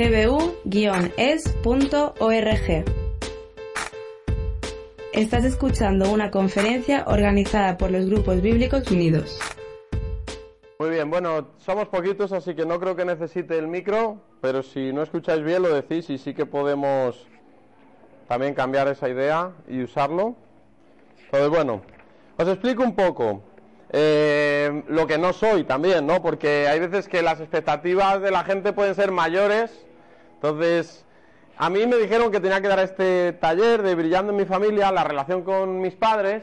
gbu-es.org. Estás escuchando una conferencia organizada por los grupos bíblicos unidos. Muy bien, bueno, somos poquitos, así que no creo que necesite el micro, pero si no escucháis bien lo decís y sí que podemos también cambiar esa idea y usarlo. Entonces, bueno, os explico un poco eh, lo que no soy también, ¿no? Porque hay veces que las expectativas de la gente pueden ser mayores. Entonces, a mí me dijeron que tenía que dar este taller de Brillando en mi familia, la relación con mis padres.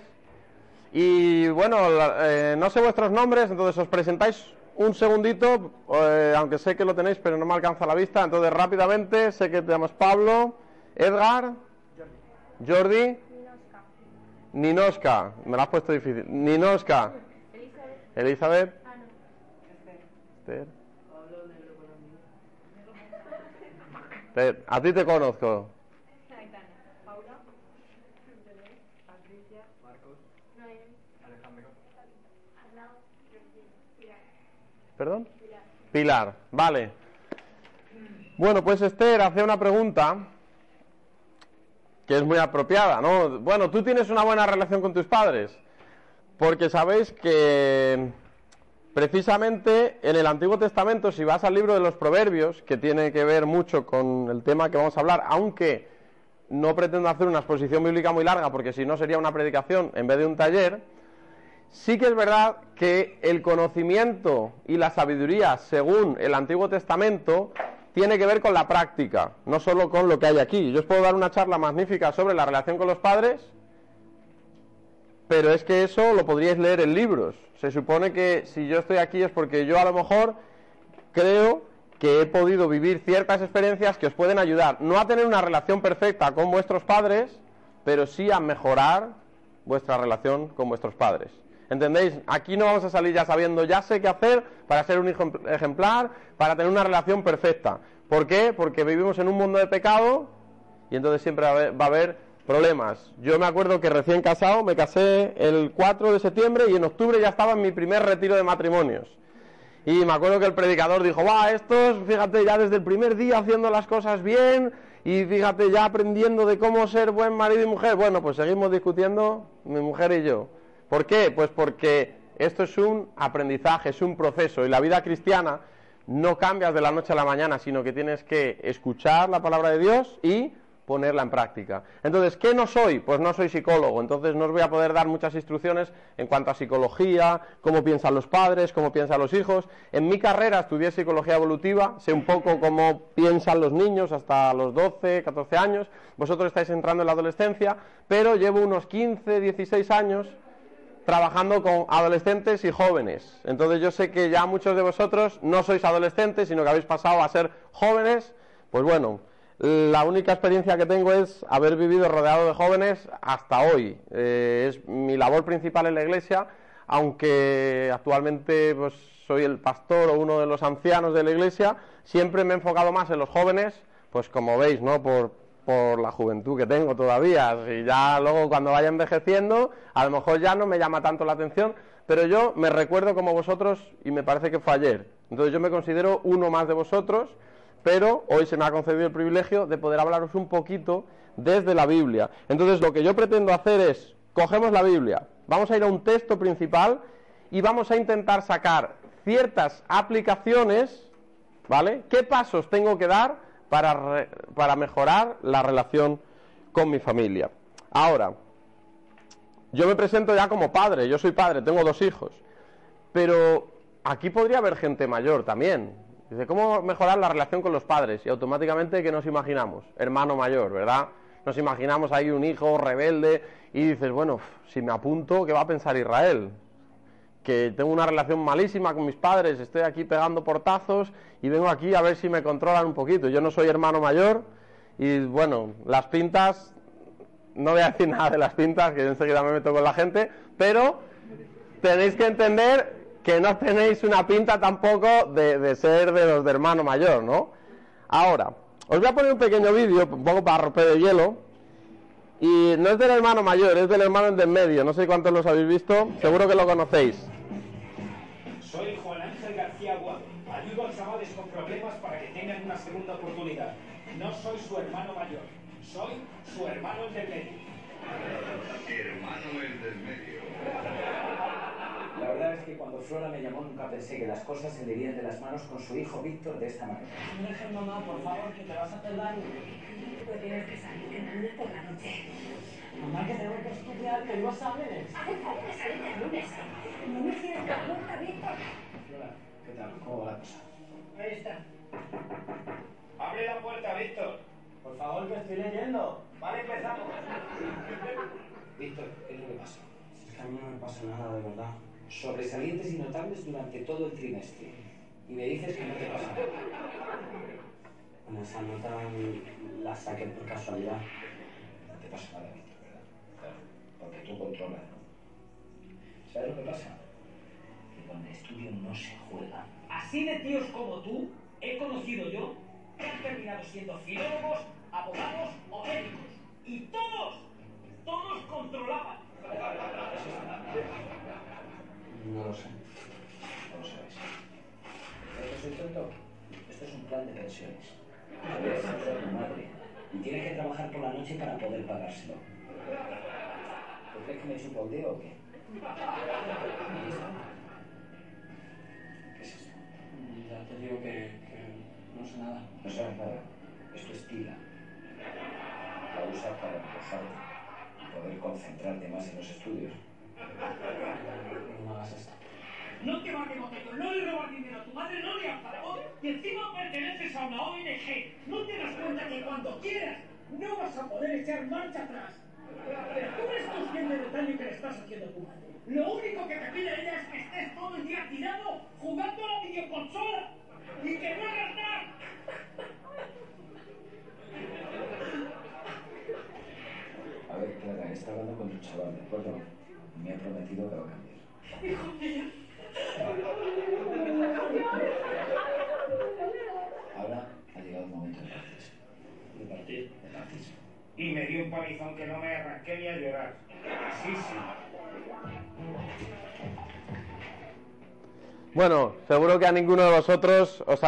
Y bueno, eh, no sé vuestros nombres, entonces os presentáis un segundito, eh, aunque sé que lo tenéis, pero no me alcanza la vista. Entonces, rápidamente, sé que te llamas Pablo, Edgar, Jordi, Ninoska, me lo has puesto difícil. Ninoska, Elizabeth, Esther. A ti te conozco. ¿Perdón? Pilar, vale. Bueno, pues Esther hace una pregunta que es muy apropiada, ¿no? Bueno, tú tienes una buena relación con tus padres, porque sabéis que precisamente en el Antiguo Testamento, si vas al libro de los Proverbios, que tiene que ver mucho con el tema que vamos a hablar, aunque no pretendo hacer una exposición bíblica muy larga, porque si no sería una predicación en vez de un taller, sí que es verdad que el conocimiento y la sabiduría, según el Antiguo Testamento, tiene que ver con la práctica, no solo con lo que hay aquí. Yo os puedo dar una charla magnífica sobre la relación con los padres, pero es que eso lo podríais leer en libros. Se supone que si yo estoy aquí es porque yo a lo mejor creo que he podido vivir ciertas experiencias que os pueden ayudar, no a tener una relación perfecta con vuestros padres, pero sí a mejorar vuestra relación con vuestros padres. ¿Entendéis? Aquí no vamos a salir ya sabiendo, ya sé qué hacer para ser un hijo ejemplar, para tener una relación perfecta. ¿Por qué? Porque vivimos en un mundo de pecado y entonces siempre va a haber problemas. Yo me acuerdo que recién casado, me casé el 4 de septiembre y en octubre ya estaba en mi primer retiro de matrimonios. Y me acuerdo que el predicador dijo, va, estos, fíjate, ya desde el primer día haciendo las cosas bien y fíjate, ya aprendiendo de cómo ser buen marido y mujer. Bueno, pues seguimos discutiendo, mi mujer y yo. ¿Por qué? Pues porque esto es un aprendizaje, es un proceso y la vida cristiana no cambias de la noche a la mañana, sino que tienes que escuchar la palabra de Dios y ponerla en práctica. Entonces, ¿qué no soy? Pues no soy psicólogo, entonces no os voy a poder dar muchas instrucciones en cuanto a psicología, cómo piensan los padres, cómo piensan los hijos. En mi carrera estudié psicología evolutiva, sé un poco cómo piensan los niños hasta los 12, 14 años. Vosotros estáis entrando en la adolescencia, pero llevo unos 15, 16 años trabajando con adolescentes y jóvenes. Entonces yo sé que ya muchos de vosotros no sois adolescentes, sino que habéis pasado a ser jóvenes. Pues bueno, la única experiencia que tengo es haber vivido rodeado de jóvenes hasta hoy. Eh, es mi labor principal en la iglesia, aunque actualmente pues, soy el pastor o uno de los ancianos de la iglesia, siempre me he enfocado más en los jóvenes, pues como veis, ¿no? Por, por la juventud que tengo todavía. Y ya luego cuando vaya envejeciendo, a lo mejor ya no me llama tanto la atención, pero yo me recuerdo como vosotros y me parece que fue ayer. Entonces yo me considero uno más de vosotros, pero hoy se me ha concedido el privilegio de poder hablaros un poquito desde la Biblia. Entonces lo que yo pretendo hacer es, cogemos la Biblia, vamos a ir a un texto principal y vamos a intentar sacar ciertas aplicaciones, ¿vale? ¿Qué pasos tengo que dar? para, para mejorar la relación con mi familia. Ahora, yo me presento ya como padre, yo soy padre, tengo dos hijos, pero aquí podría haber gente mayor también. Dice, ¿cómo mejorar la relación con los padres? Y automáticamente, ¿qué nos imaginamos? Hermano mayor, ¿verdad? Nos imaginamos ahí un hijo rebelde y dices, bueno, si me apunto, ¿qué va a pensar Israel? que tengo una relación malísima con mis padres, estoy aquí pegando portazos y vengo aquí a ver si me controlan un poquito. Yo no soy hermano mayor y bueno, las pintas, no voy a decir nada de las pintas, que enseguida me meto con la gente, pero tenéis que entender que no tenéis una pinta tampoco de, ser de los de hermano mayor, ¿no? Ahora, os voy a poner un pequeño vídeo, un poco para romper el hielo, y no es del hermano mayor, es del hermano en medio, no sé cuántos los habéis visto, seguro que lo conocéis. Soy Juan Ángel García Agua. Ayudo a chavales con problemas para que tengan una segunda oportunidad. No soy su hermano mayor, soy su hermano del medio. Hermano el del medio. La verdad es que cuando Flora me llamó nunca pensé que las cosas se le irían de las manos con su hijo Víctor de esta manera. Deja, mamá, por favor, que te vas a hacer daño. Pues tienes que salir el lunes por la noche. Mamá, que tengo que estudiar, que no falta salir el lunes. No me cierres la puerta, Víctor. Flora, ¿qué tal? ¿Cómo va la cosa? Ahí está. Abre la puerta, Víctor. Por favor, que estoy leyendo. Vale, empezamos. Víctor, ¿qué es lo que pasa? Es que a mí no me pasa nada, de verdad. Sobresalientes y notables durante todo el trimestre. Y me dices que no te pasa nada. Bueno, esa nota la saqué por casualidad. No te pasa nada, Víctor, ¿verdad? Claro, porque tú controlas. ¿Sabes lo que pasa? Que con el estudio no se juega. Así de tíos como tú he conocido yo que han terminado siendo filólogos, abogados o médicos. Y todos, todos controlaban. No lo sé. No lo sabes. ¿Crees que soy tonto? Esto es un plan de pensiones. A a tu madre. Y tienes que trabajar por la noche para poder pagárselo. ¿Tú crees que me el dedo o qué? Ahí está. ¿Qué es esto? Ya te digo que, que no sé nada. No sabes nada. Esto es tila. La usas para relajarte y poder concentrarte más en los estudios. No hagas esto. No te vas de boteco, no le robas dinero a tu madre, no le pagado y encima perteneces a una ONG. ¿No te das cuenta que cuando quieras no vas a poder echar marcha atrás?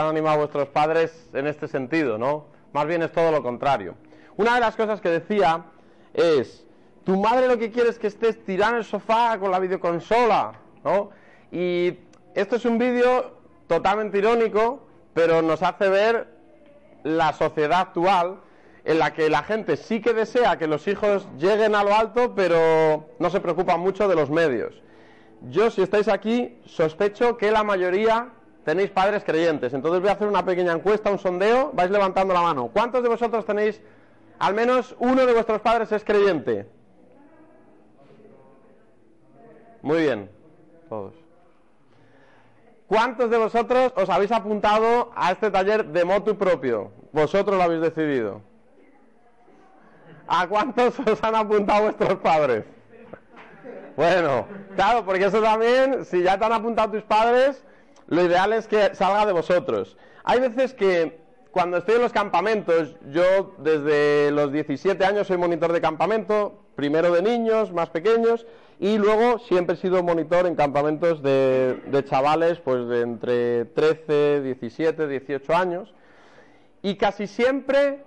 Animado vuestros padres en este sentido, ¿no? Más bien es todo lo contrario. Una de las cosas que decía es, tu madre lo que quiere es que estés tirado en el sofá con la videoconsola, ¿no? Y esto es un vídeo totalmente irónico, pero nos hace ver la sociedad actual en la que la gente sí que desea que los hijos lleguen a lo alto, pero no se preocupa mucho de los medios. Yo, si estáis aquí, sospecho que la mayoría tenéis padres creyentes. Entonces voy a hacer una pequeña encuesta, un sondeo, vais levantando la mano. ¿Cuántos de vosotros tenéis, al menos uno de vuestros padres es creyente? Muy bien, todos. ¿Cuántos de vosotros os habéis apuntado a este taller de motu propio? Vosotros lo habéis decidido. ¿A cuántos os han apuntado vuestros padres? Bueno, claro, porque eso también, si ya te han apuntado tus padres, lo ideal es que salga de vosotros. Hay veces que cuando estoy en los campamentos, yo desde los 17 años soy monitor de campamento, primero de niños más pequeños, y luego siempre he sido monitor en campamentos de, de chavales pues de entre 13, 17, 18 años. Y casi siempre,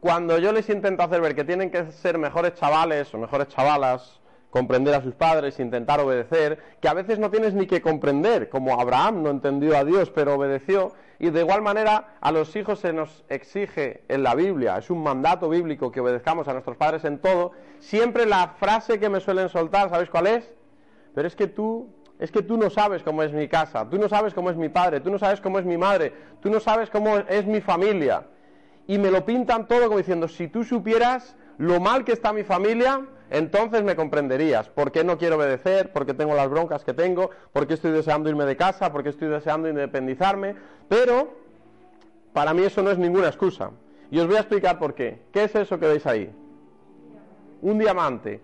cuando yo les intento hacer ver que tienen que ser mejores chavales o mejores chavalas, comprender a sus padres, intentar obedecer, que a veces no tienes ni que comprender, como Abraham no entendió a Dios pero obedeció, y de igual manera a los hijos se nos exige en la Biblia, es un mandato bíblico que obedezcamos a nuestros padres en todo, siempre la frase que me suelen soltar, ¿sabéis cuál es? Pero es que tú, es que tú no sabes cómo es mi casa, tú no sabes cómo es mi padre, tú no sabes cómo es mi madre, tú no sabes cómo es mi familia. Y me lo pintan todo como diciendo, si tú supieras lo mal que está mi familia, entonces me comprenderías. ¿Por qué no quiero obedecer? ¿Por qué tengo las broncas que tengo? ¿Por qué estoy deseando irme de casa? ¿Por qué estoy deseando independizarme? Pero para mí eso no es ninguna excusa. Y os voy a explicar por qué. ¿Qué es eso que veis ahí? Un diamante.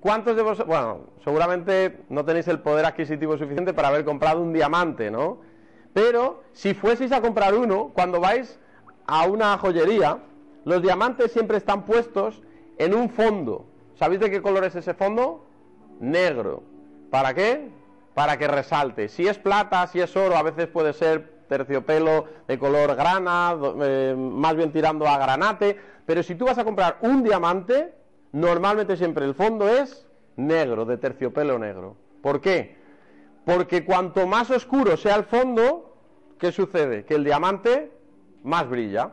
¿Cuántos de vosotros, bueno, seguramente no tenéis el poder adquisitivo suficiente para haber comprado un diamante, ¿no? Pero si fueseis a comprar uno, cuando vais a una joyería, los diamantes siempre están puestos en un fondo. ¿Sabéis de qué color es ese fondo? Negro. ¿Para qué? Para que resalte. Si es plata, si es oro, a veces puede ser terciopelo de color grana, eh, más bien tirando a granate, pero si tú vas a comprar un diamante, normalmente siempre el fondo es negro, de terciopelo negro. ¿Por qué? Porque cuanto más oscuro sea el fondo, ¿qué sucede? Que el diamante más brilla.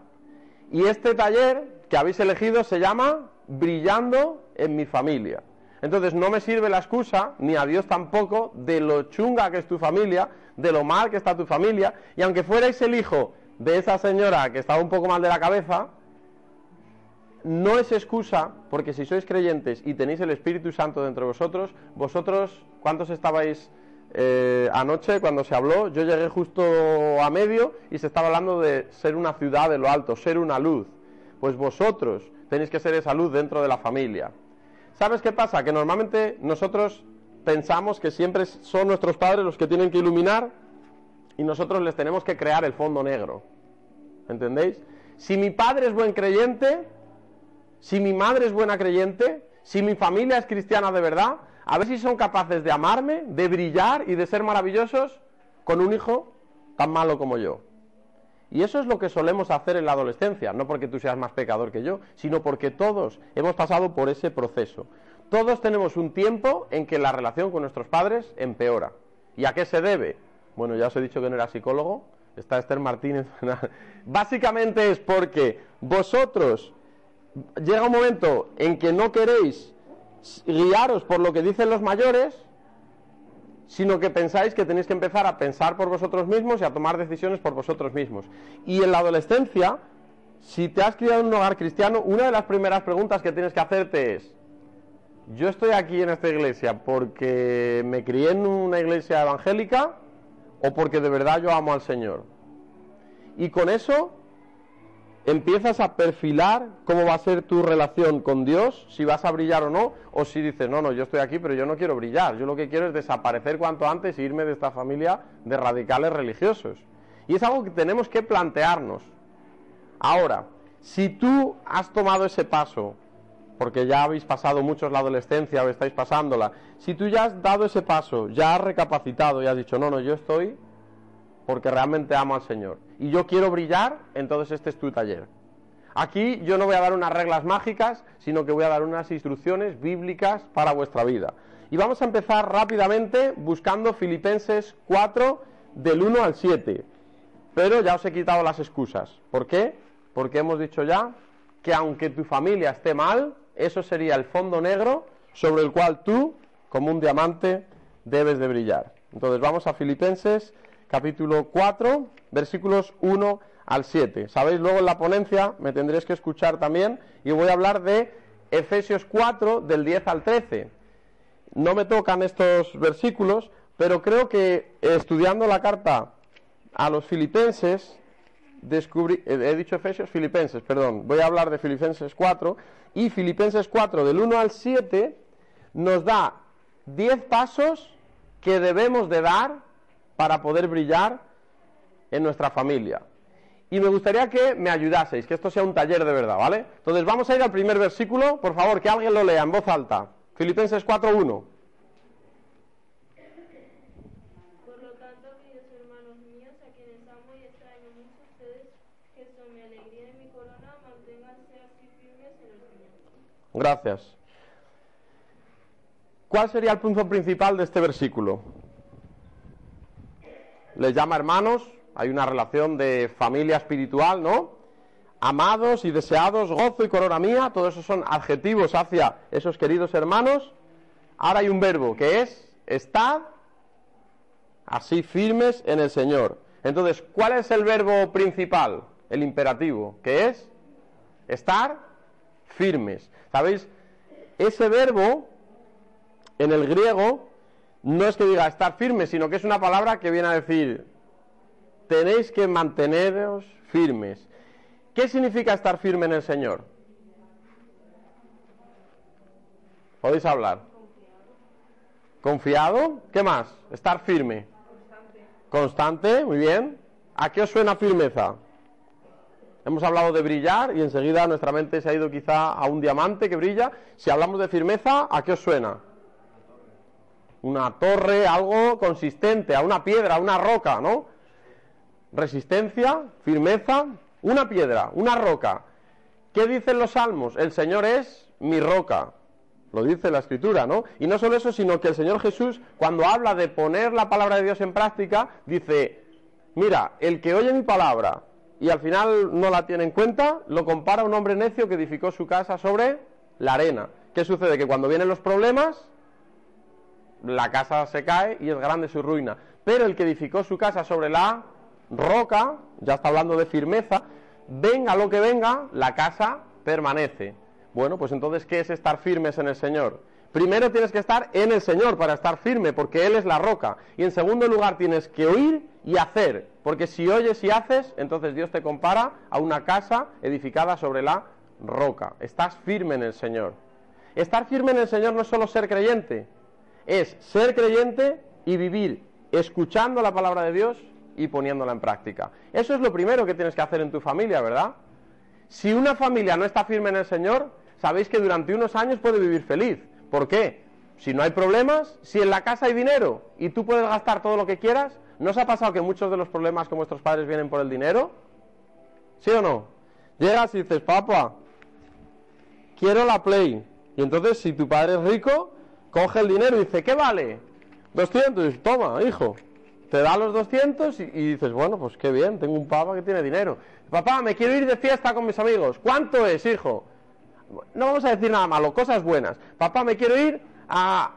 Y este taller que habéis elegido se llama Brillando en mi familia. Entonces no me sirve la excusa, ni a Dios tampoco, de lo chunga que es tu familia, de lo mal que está tu familia. Y aunque fuerais el hijo de esa señora que estaba un poco mal de la cabeza, no es excusa, porque si sois creyentes y tenéis el Espíritu Santo dentro de vosotros, vosotros, ¿cuántos estabais eh, anoche cuando se habló? Yo llegué justo a medio y se estaba hablando de ser una ciudad de lo alto, ser una luz. Pues vosotros tenéis que ser esa luz dentro de la familia. ¿Sabes qué pasa? Que normalmente nosotros pensamos que siempre son nuestros padres los que tienen que iluminar y nosotros les tenemos que crear el fondo negro. ¿Entendéis? Si mi padre es buen creyente, si mi madre es buena creyente, si mi familia es cristiana de verdad, a ver si son capaces de amarme, de brillar y de ser maravillosos con un hijo tan malo como yo. Y eso es lo que solemos hacer en la adolescencia, no porque tú seas más pecador que yo, sino porque todos hemos pasado por ese proceso. Todos tenemos un tiempo en que la relación con nuestros padres empeora. ¿Y a qué se debe? Bueno, ya os he dicho que no era psicólogo, está Esther Martínez. Básicamente es porque vosotros llega un momento en que no queréis guiaros por lo que dicen los mayores, sino que pensáis que tenéis que empezar a pensar por vosotros mismos y a tomar decisiones por vosotros mismos. Y en la adolescencia, si te has criado en un hogar cristiano, una de las primeras preguntas que tienes que hacerte es, yo estoy aquí en esta iglesia porque me crié en una iglesia evangélica o porque de verdad yo amo al Señor. Y con eso empiezas a perfilar cómo va a ser tu relación con Dios, si vas a brillar o no, o si dices, no, no, yo estoy aquí, pero yo no quiero brillar, yo lo que quiero es desaparecer cuanto antes e irme de esta familia de radicales religiosos. Y es algo que tenemos que plantearnos. Ahora, si tú has tomado ese paso, porque ya habéis pasado muchos la adolescencia o estáis pasándola, si tú ya has dado ese paso, ya has recapacitado y has dicho, no, no, yo estoy porque realmente amo al Señor. Y yo quiero brillar, entonces este es tu taller. Aquí yo no voy a dar unas reglas mágicas, sino que voy a dar unas instrucciones bíblicas para vuestra vida. Y vamos a empezar rápidamente buscando Filipenses 4 del 1 al 7. Pero ya os he quitado las excusas. ¿Por qué? Porque hemos dicho ya que aunque tu familia esté mal, eso sería el fondo negro sobre el cual tú, como un diamante, debes de brillar. Entonces vamos a Filipenses capítulo 4, versículos 1 al 7. Sabéis, luego en la ponencia me tendréis que escuchar también y voy a hablar de Efesios 4 del 10 al 13. No me tocan estos versículos, pero creo que estudiando la carta a los filipenses, descubrí, he dicho Efesios, Filipenses, perdón, voy a hablar de Filipenses 4 y Filipenses 4 del 1 al 7 nos da 10 pasos que debemos de dar para poder brillar en nuestra familia. Y me gustaría que me ayudaseis, que esto sea un taller de verdad, ¿vale? Entonces vamos a ir al primer versículo, por favor, que alguien lo lea en voz alta. Filipenses 4.1. Por lo tanto, queridos hermanos míos, a quienes amo y extraño mucho, ustedes que son mi alegría y mi corona, manténganse así firmes en el Señor. Gracias. ¿Cuál sería el punto principal de este versículo? Les llama hermanos, hay una relación de familia espiritual, ¿no? Amados y deseados, gozo y corona mía, todos esos son adjetivos hacia esos queridos hermanos. Ahora hay un verbo que es estar así firmes en el Señor. Entonces, ¿cuál es el verbo principal? El imperativo, que es estar firmes. ¿Sabéis? Ese verbo en el griego no es que diga estar firmes, sino que es una palabra que viene a decir tenéis que manteneros firmes. ¿Qué significa estar firme en el Señor? ¿Podéis hablar? Confiado. ¿Qué más? Estar firme. Constante. muy bien. ¿A qué os suena firmeza? Hemos hablado de brillar y enseguida nuestra mente se ha ido quizá a un diamante que brilla. Si hablamos de firmeza, ¿a qué os suena? Una torre, algo consistente, a una piedra, a una roca, ¿no? resistencia, firmeza, una piedra, una roca. ¿Qué dicen los salmos? El Señor es mi roca. Lo dice la escritura, ¿no? Y no solo eso, sino que el Señor Jesús, cuando habla de poner la palabra de Dios en práctica, dice, mira, el que oye mi palabra y al final no la tiene en cuenta, lo compara a un hombre necio que edificó su casa sobre la arena. ¿Qué sucede? Que cuando vienen los problemas, la casa se cae y es grande su ruina. Pero el que edificó su casa sobre la roca, ya está hablando de firmeza, venga lo que venga, la casa permanece. Bueno, pues entonces, ¿qué es estar firmes en el Señor? Primero tienes que estar en el Señor para estar firme, porque Él es la roca. Y en segundo lugar tienes que oír y hacer, porque si oyes y haces, entonces Dios te compara a una casa edificada sobre la roca. Estás firme en el Señor. Estar firme en el Señor no es solo ser creyente, es ser creyente y vivir escuchando la palabra de Dios y poniéndola en práctica. Eso es lo primero que tienes que hacer en tu familia, ¿verdad? Si una familia no está firme en el Señor, sabéis que durante unos años puede vivir feliz. ¿Por qué? Si no hay problemas, si en la casa hay dinero y tú puedes gastar todo lo que quieras, ¿no os ha pasado que muchos de los problemas con vuestros padres vienen por el dinero? ¿Sí o no? Llegas y dices, papá, quiero la Play. Y entonces, si tu padre es rico, coge el dinero y dice, ¿qué vale? 200. Y dices, toma, hijo. Te da los 200 y, dices, bueno, pues qué bien, tengo un papá que tiene dinero. Papá, me quiero ir de fiesta con mis amigos. ¿Cuánto es, hijo? No vamos a decir nada malo, cosas buenas. Papá, me quiero ir a...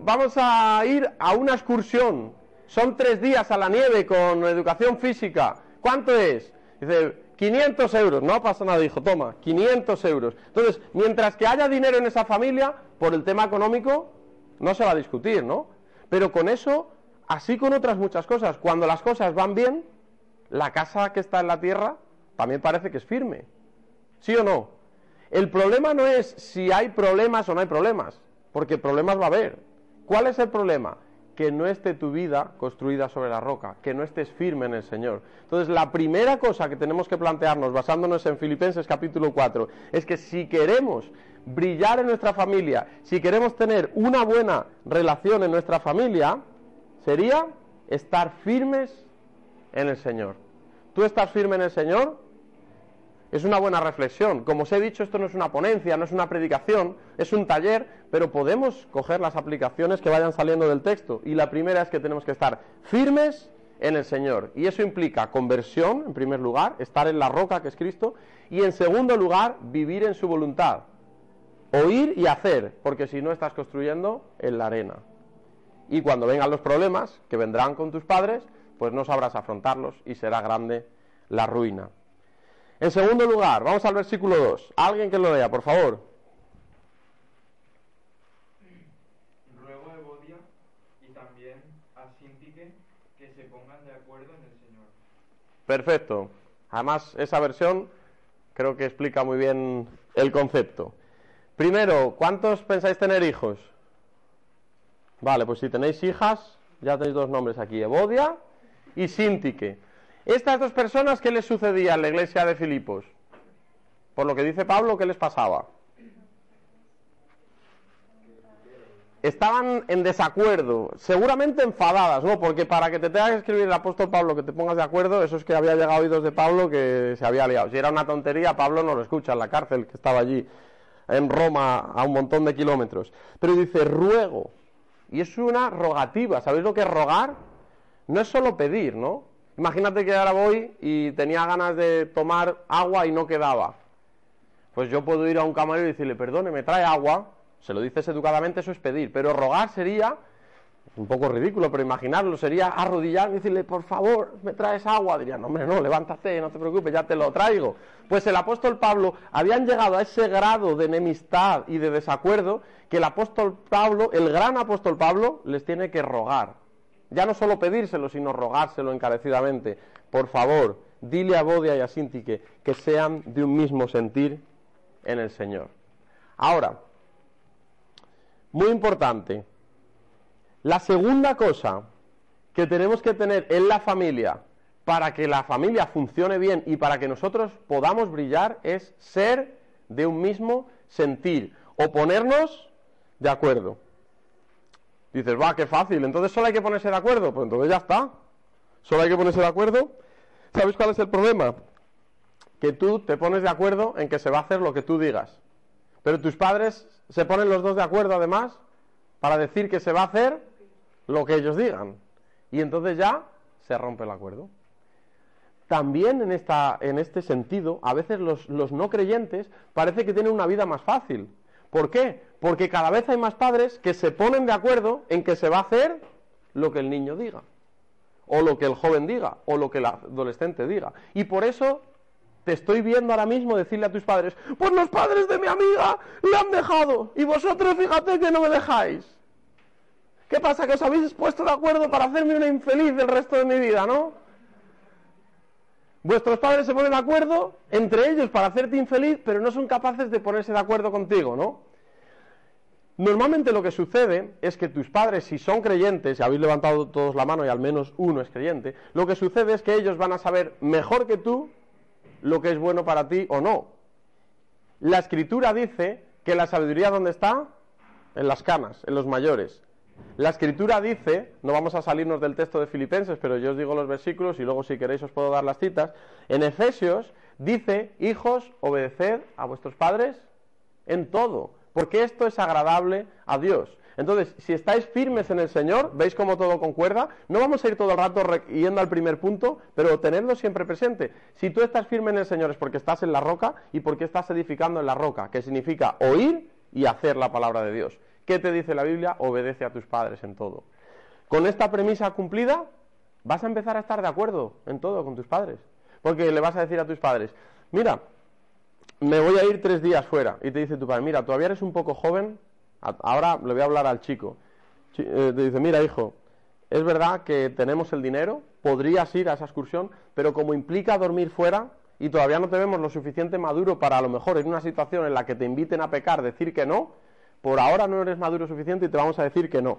Vamos a ir a una excursión. Son tres días a la nieve con educación física. ¿Cuánto es? Dice, 500 euros. No pasa nada, hijo, toma, 500 euros. Entonces, mientras que haya dinero en esa familia, por el tema económico, no se va a discutir, ¿no? Pero con eso, así con otras muchas cosas, cuando las cosas van bien, la casa que está en la tierra también parece que es firme. ¿Sí o no? El problema no es si hay problemas o no hay problemas, porque problemas va a haber. ¿Cuál es el problema? Que no esté tu vida construida sobre la roca, que no estés firme en el Señor. Entonces, la primera cosa que tenemos que plantearnos, basándonos en Filipenses capítulo 4, es que si queremos brillar en nuestra familia, si queremos tener una buena relación en nuestra familia, sería estar firmes en el Señor. ¿Tú estás firme en el Señor? Es una buena reflexión. Como os he dicho, esto no es una ponencia, no es una predicación, es un taller, pero podemos coger las aplicaciones que vayan saliendo del texto. Y la primera es que tenemos que estar firmes en el Señor. Y eso implica conversión, en primer lugar, estar en la roca que es Cristo. Y en segundo lugar, vivir en su voluntad. Oír y hacer, porque si no estás construyendo en la arena. Y cuando vengan los problemas, que vendrán con tus padres, pues no sabrás afrontarlos y será grande la ruina. En segundo lugar, vamos al versículo 2. Alguien que lo lea, por favor. Ruego a Evodia y también a Sintique que se pongan de acuerdo en el Señor. Perfecto. Además, esa versión creo que explica muy bien el concepto. Primero, ¿cuántos pensáis tener hijos? Vale, pues si tenéis hijas, ya tenéis dos nombres aquí, Evodia y Sintique. Estas dos personas, ¿qué les sucedía en la iglesia de Filipos? Por lo que dice Pablo, ¿qué les pasaba? Estaban en desacuerdo, seguramente enfadadas, ¿no? Porque para que te tenga que escribir el apóstol Pablo que te pongas de acuerdo, eso es que había llegado oídos de Pablo que se había liado. Si era una tontería, Pablo no lo escucha en la cárcel, que estaba allí en Roma a un montón de kilómetros. Pero dice, ruego. Y es una rogativa. ¿Sabéis lo que es rogar? No es solo pedir, ¿no? Imagínate que ahora voy y tenía ganas de tomar agua y no quedaba. Pues yo puedo ir a un camarero y decirle, perdone, me trae agua. Se lo dices educadamente, eso es pedir. Pero rogar sería, un poco ridículo, pero imaginarlo, sería arrodillar y decirle, por favor, me traes agua. Diría, no, hombre, no, levántate, no te preocupes, ya te lo traigo. Pues el apóstol Pablo habían llegado a ese grado de enemistad y de desacuerdo que el apóstol Pablo, el gran apóstol Pablo, les tiene que rogar. Ya no solo pedírselo, sino rogárselo encarecidamente. Por favor, dile a Bodia y a Sintique que sean de un mismo sentir en el Señor. Ahora, muy importante, la segunda cosa que tenemos que tener en la familia para que la familia funcione bien y para que nosotros podamos brillar es ser de un mismo sentir o ponernos de acuerdo. Dices, va, qué fácil, entonces solo hay que ponerse de acuerdo. Pues entonces ya está. Solo hay que ponerse de acuerdo. ¿Sabes cuál es el problema? Que tú te pones de acuerdo en que se va a hacer lo que tú digas. Pero tus padres se ponen los dos de acuerdo además para decir que se va a hacer lo que ellos digan. Y entonces ya se rompe el acuerdo. También en, esta, en este sentido, a veces los, los no creyentes parece que tienen una vida más fácil. ¿Por qué? Porque cada vez hay más padres que se ponen de acuerdo en que se va a hacer lo que el niño diga, o lo que el joven diga, o lo que el adolescente diga. Y por eso te estoy viendo ahora mismo decirle a tus padres, pues los padres de mi amiga le han dejado, y vosotros fíjate que no me dejáis. ¿Qué pasa? Que os habéis puesto de acuerdo para hacerme una infeliz del resto de mi vida, ¿no? Vuestros padres se ponen de acuerdo entre ellos para hacerte infeliz, pero no son capaces de ponerse de acuerdo contigo, ¿no? Normalmente lo que sucede es que tus padres, si son creyentes, y habéis levantado todos la mano y al menos uno es creyente, lo que sucede es que ellos van a saber mejor que tú lo que es bueno para ti o no. La escritura dice que la sabiduría ¿dónde está? En las canas, en los mayores. La escritura dice, no vamos a salirnos del texto de Filipenses, pero yo os digo los versículos y luego si queréis os puedo dar las citas. En Efesios dice, hijos, obedeced a vuestros padres en todo, porque esto es agradable a Dios. Entonces, si estáis firmes en el Señor, veis cómo todo concuerda, no vamos a ir todo el rato yendo al primer punto, pero tenedlo siempre presente. Si tú estás firme en el Señor es porque estás en la roca y porque estás edificando en la roca, que significa oír y hacer la palabra de Dios. ¿Qué te dice la Biblia? Obedece a tus padres en todo. Con esta premisa cumplida, vas a empezar a estar de acuerdo en todo con tus padres. Porque le vas a decir a tus padres, mira, me voy a ir tres días fuera. Y te dice tu padre, mira, todavía eres un poco joven, ahora le voy a hablar al chico. Eh, te dice, mira, hijo, es verdad que tenemos el dinero, podrías ir a esa excursión, pero como implica dormir fuera y todavía no te vemos lo suficiente maduro para a lo mejor en una situación en la que te inviten a pecar decir que no, por ahora no eres maduro suficiente y te vamos a decir que no.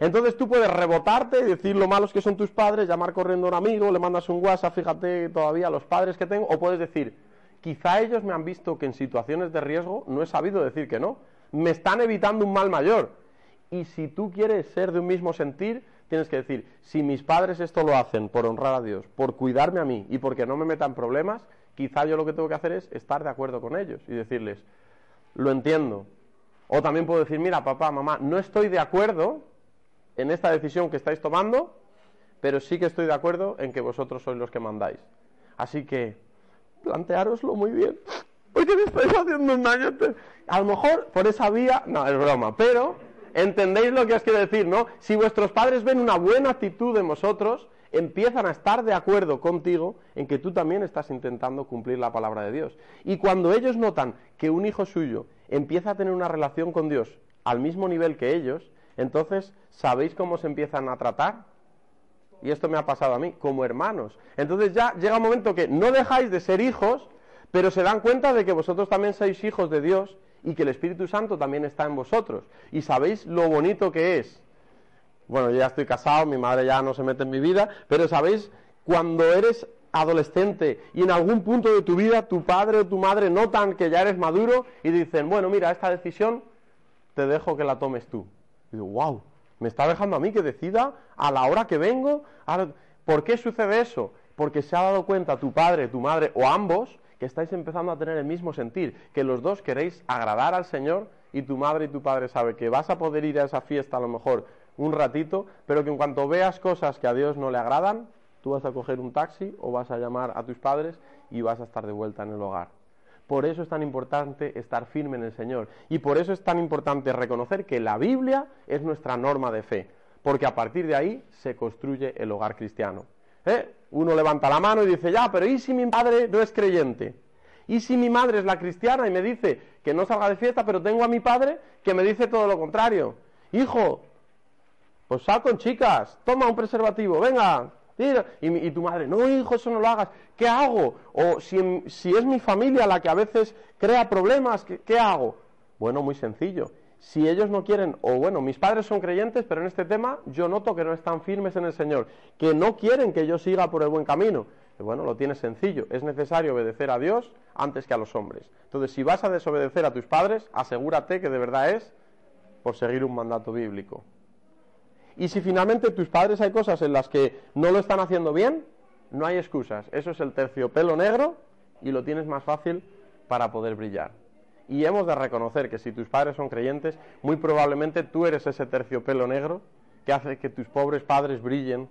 Entonces tú puedes rebotarte y decir lo malos que son tus padres, llamar corriendo a un amigo, le mandas un WhatsApp, fíjate todavía los padres que tengo, o puedes decir, quizá ellos me han visto que en situaciones de riesgo no he sabido decir que no, me están evitando un mal mayor. Y si tú quieres ser de un mismo sentir, tienes que decir, si mis padres esto lo hacen por honrar a Dios, por cuidarme a mí y porque no me metan problemas, quizá yo lo que tengo que hacer es estar de acuerdo con ellos y decirles, lo entiendo, o también puedo decir, mira, papá, mamá, no estoy de acuerdo en esta decisión que estáis tomando, pero sí que estoy de acuerdo en que vosotros sois los que mandáis. Así que, planteároslo muy bien, porque me estáis haciendo un. A lo mejor por esa vía, no, es broma, pero entendéis lo que os quiero decir, ¿no? Si vuestros padres ven una buena actitud en vosotros, empiezan a estar de acuerdo contigo en que tú también estás intentando cumplir la palabra de Dios. Y cuando ellos notan que un hijo suyo empieza a tener una relación con Dios al mismo nivel que ellos, entonces, ¿sabéis cómo se empiezan a tratar? Y esto me ha pasado a mí, como hermanos. Entonces ya llega un momento que no dejáis de ser hijos, pero se dan cuenta de que vosotros también sois hijos de Dios y que el Espíritu Santo también está en vosotros. Y sabéis lo bonito que es. Bueno, yo ya estoy casado, mi madre ya no se mete en mi vida, pero sabéis, cuando eres adolescente y en algún punto de tu vida tu padre o tu madre notan que ya eres maduro y dicen, bueno, mira, esta decisión te dejo que la tomes tú. Y digo, wow, me está dejando a mí que decida a la hora que vengo. ¿Por qué sucede eso? Porque se ha dado cuenta tu padre, tu madre o ambos que estáis empezando a tener el mismo sentir, que los dos queréis agradar al Señor y tu madre y tu padre saben que vas a poder ir a esa fiesta a lo mejor un ratito, pero que en cuanto veas cosas que a Dios no le agradan, tú vas a coger un taxi o vas a llamar a tus padres y vas a estar de vuelta en el hogar. Por eso es tan importante estar firme en el Señor y por eso es tan importante reconocer que la Biblia es nuestra norma de fe, porque a partir de ahí se construye el hogar cristiano. ¿Eh? Uno levanta la mano y dice, ya, pero ¿y si mi padre no es creyente? ¿Y si mi madre es la cristiana y me dice que no salga de fiesta, pero tengo a mi padre que me dice todo lo contrario? Hijo, pues sal con chicas, toma un preservativo, venga, y, tu madre, no, hijo, eso no lo hagas. ¿Qué hago? O si, es mi familia la que a veces crea problemas, ¿qué, hago? Bueno, muy sencillo. Si ellos no quieren, o bueno, mis padres son creyentes, pero en este tema yo noto que no están firmes en el Señor, que no quieren que yo siga por el buen camino. bueno, lo tienes sencillo. Es necesario obedecer a Dios antes que a los hombres. Entonces, si vas a desobedecer a tus padres, asegúrate que de verdad es por seguir un mandato bíblico. Y si finalmente tus padres hay cosas en las que no lo están haciendo bien, no hay excusas. Eso es el terciopelo negro y lo tienes más fácil para poder brillar. Y hemos de reconocer que si tus padres son creyentes, muy probablemente tú eres ese terciopelo negro que hace que tus pobres padres brillen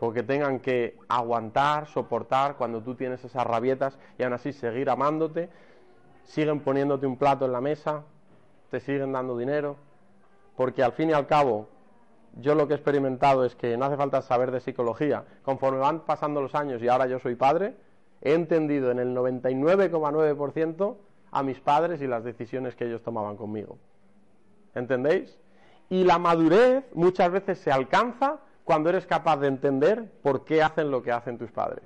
porque tengan que aguantar, soportar cuando tú tienes esas rabietas y aún así seguir amándote, siguen poniéndote un plato en la mesa, te siguen dando dinero, porque al fin y al cabo yo lo que he experimentado es que no hace falta saber de psicología, conforme van pasando los años y ahora yo soy padre, he entendido en el 99,9% a mis padres y las decisiones que ellos tomaban conmigo. ¿Entendéis? Y la madurez muchas veces se alcanza cuando eres capaz de entender por qué hacen lo que hacen tus padres.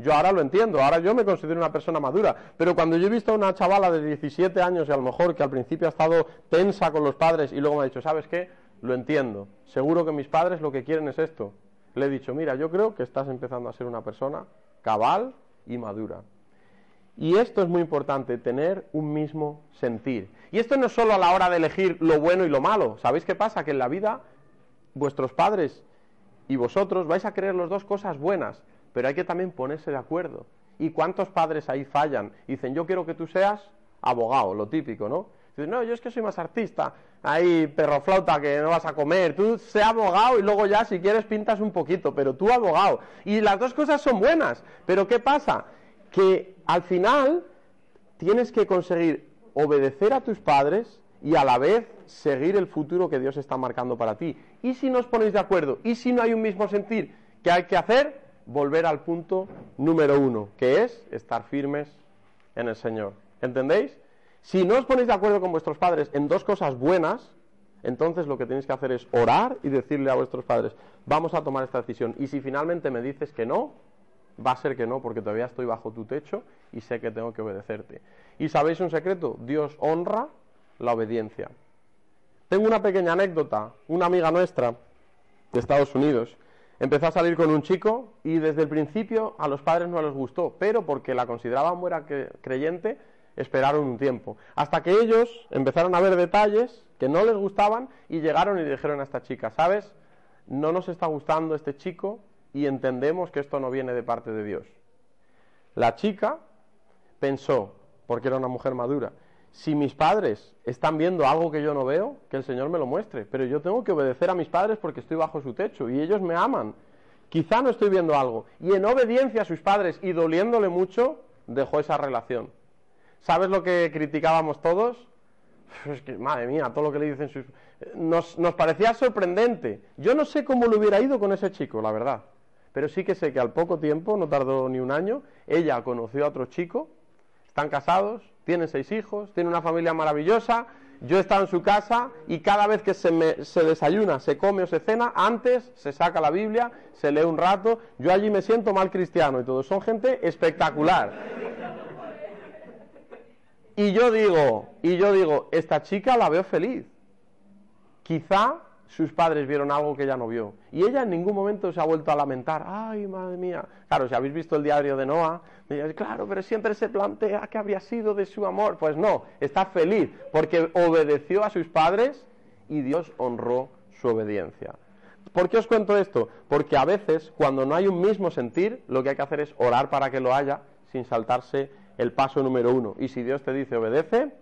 Yo ahora lo entiendo, ahora yo me considero una persona madura, pero cuando yo he visto a una chavala de 17 años y a lo mejor que al principio ha estado tensa con los padres y luego me ha dicho, ¿sabes qué? Lo entiendo, seguro que mis padres lo que quieren es esto. Le he dicho, mira, yo creo que estás empezando a ser una persona cabal y madura. Y esto es muy importante, tener un mismo sentir. Y esto no es solo a la hora de elegir lo bueno y lo malo. ¿Sabéis qué pasa? Que en la vida vuestros padres y vosotros vais a querer las dos cosas buenas, pero hay que también ponerse de acuerdo. ¿Y cuántos padres ahí fallan? Dicen, yo quiero que tú seas abogado, lo típico, ¿no? No, yo es que soy más artista, ahí perro flauta que no vas a comer, tú sé abogado y luego ya si quieres pintas un poquito, pero tú abogado. Y las dos cosas son buenas, pero ¿qué pasa? Que al final tienes que conseguir obedecer a tus padres y a la vez seguir el futuro que Dios está marcando para ti. Y si no os ponéis de acuerdo, y si no hay un mismo sentir, ¿qué hay que hacer? Volver al punto número uno, que es estar firmes en el Señor. ¿Entendéis? Si no os ponéis de acuerdo con vuestros padres en dos cosas buenas, entonces lo que tenéis que hacer es orar y decirle a vuestros padres, vamos a tomar esta decisión. Y si finalmente me dices que no, va a ser que no, porque todavía estoy bajo tu techo y sé que tengo que obedecerte. ¿Y sabéis un secreto? Dios honra la obediencia. Tengo una pequeña anécdota. Una amiga nuestra de Estados Unidos empezó a salir con un chico y desde el principio a los padres no les gustó, pero porque la consideraban buena creyente, esperaron un tiempo. Hasta que ellos empezaron a ver detalles que no les gustaban y llegaron y dijeron a esta chica, ¿sabes? No nos está gustando este chico y entendemos que esto no viene de parte de Dios. La chica pensó, porque era una mujer madura, si mis padres están viendo algo que yo no veo, que el Señor me lo muestre, pero yo tengo que obedecer a mis padres porque estoy bajo su techo y ellos me aman. Quizá no estoy viendo algo. Y en obediencia a sus padres y doliéndole mucho, dejó esa relación. ¿Sabes lo que criticábamos todos? Es que, madre mía, todo lo que le dicen sus... Nos, nos parecía sorprendente. Yo no sé cómo le hubiera ido con ese chico, la verdad. Pero sí que sé que al poco tiempo, no tardó ni un año, ella conoció a otro chico, están casados, tienen seis hijos, tienen una familia maravillosa. Yo he estado en su casa y cada vez que se, se desayuna, se come o se cena, antes se saca la Biblia, se lee un rato. Yo allí me siento mal cristiano y todo. Son gente espectacular. Y yo digo, y yo digo, esta chica la veo feliz. Quizá sus padres vieron algo que ella no vio. Y ella en ningún momento se ha vuelto a lamentar. Ay, madre mía. Claro, si habéis visto el diario de Noah, claro, pero siempre se plantea que habría sido de su amor. Pues no, está feliz porque obedeció a sus padres y Dios honró su obediencia. ¿Por qué os cuento esto? Porque a veces, cuando no hay un mismo sentir, lo que hay que hacer es orar para que lo haya sin saltarse el paso número uno. Y si Dios te dice obedece,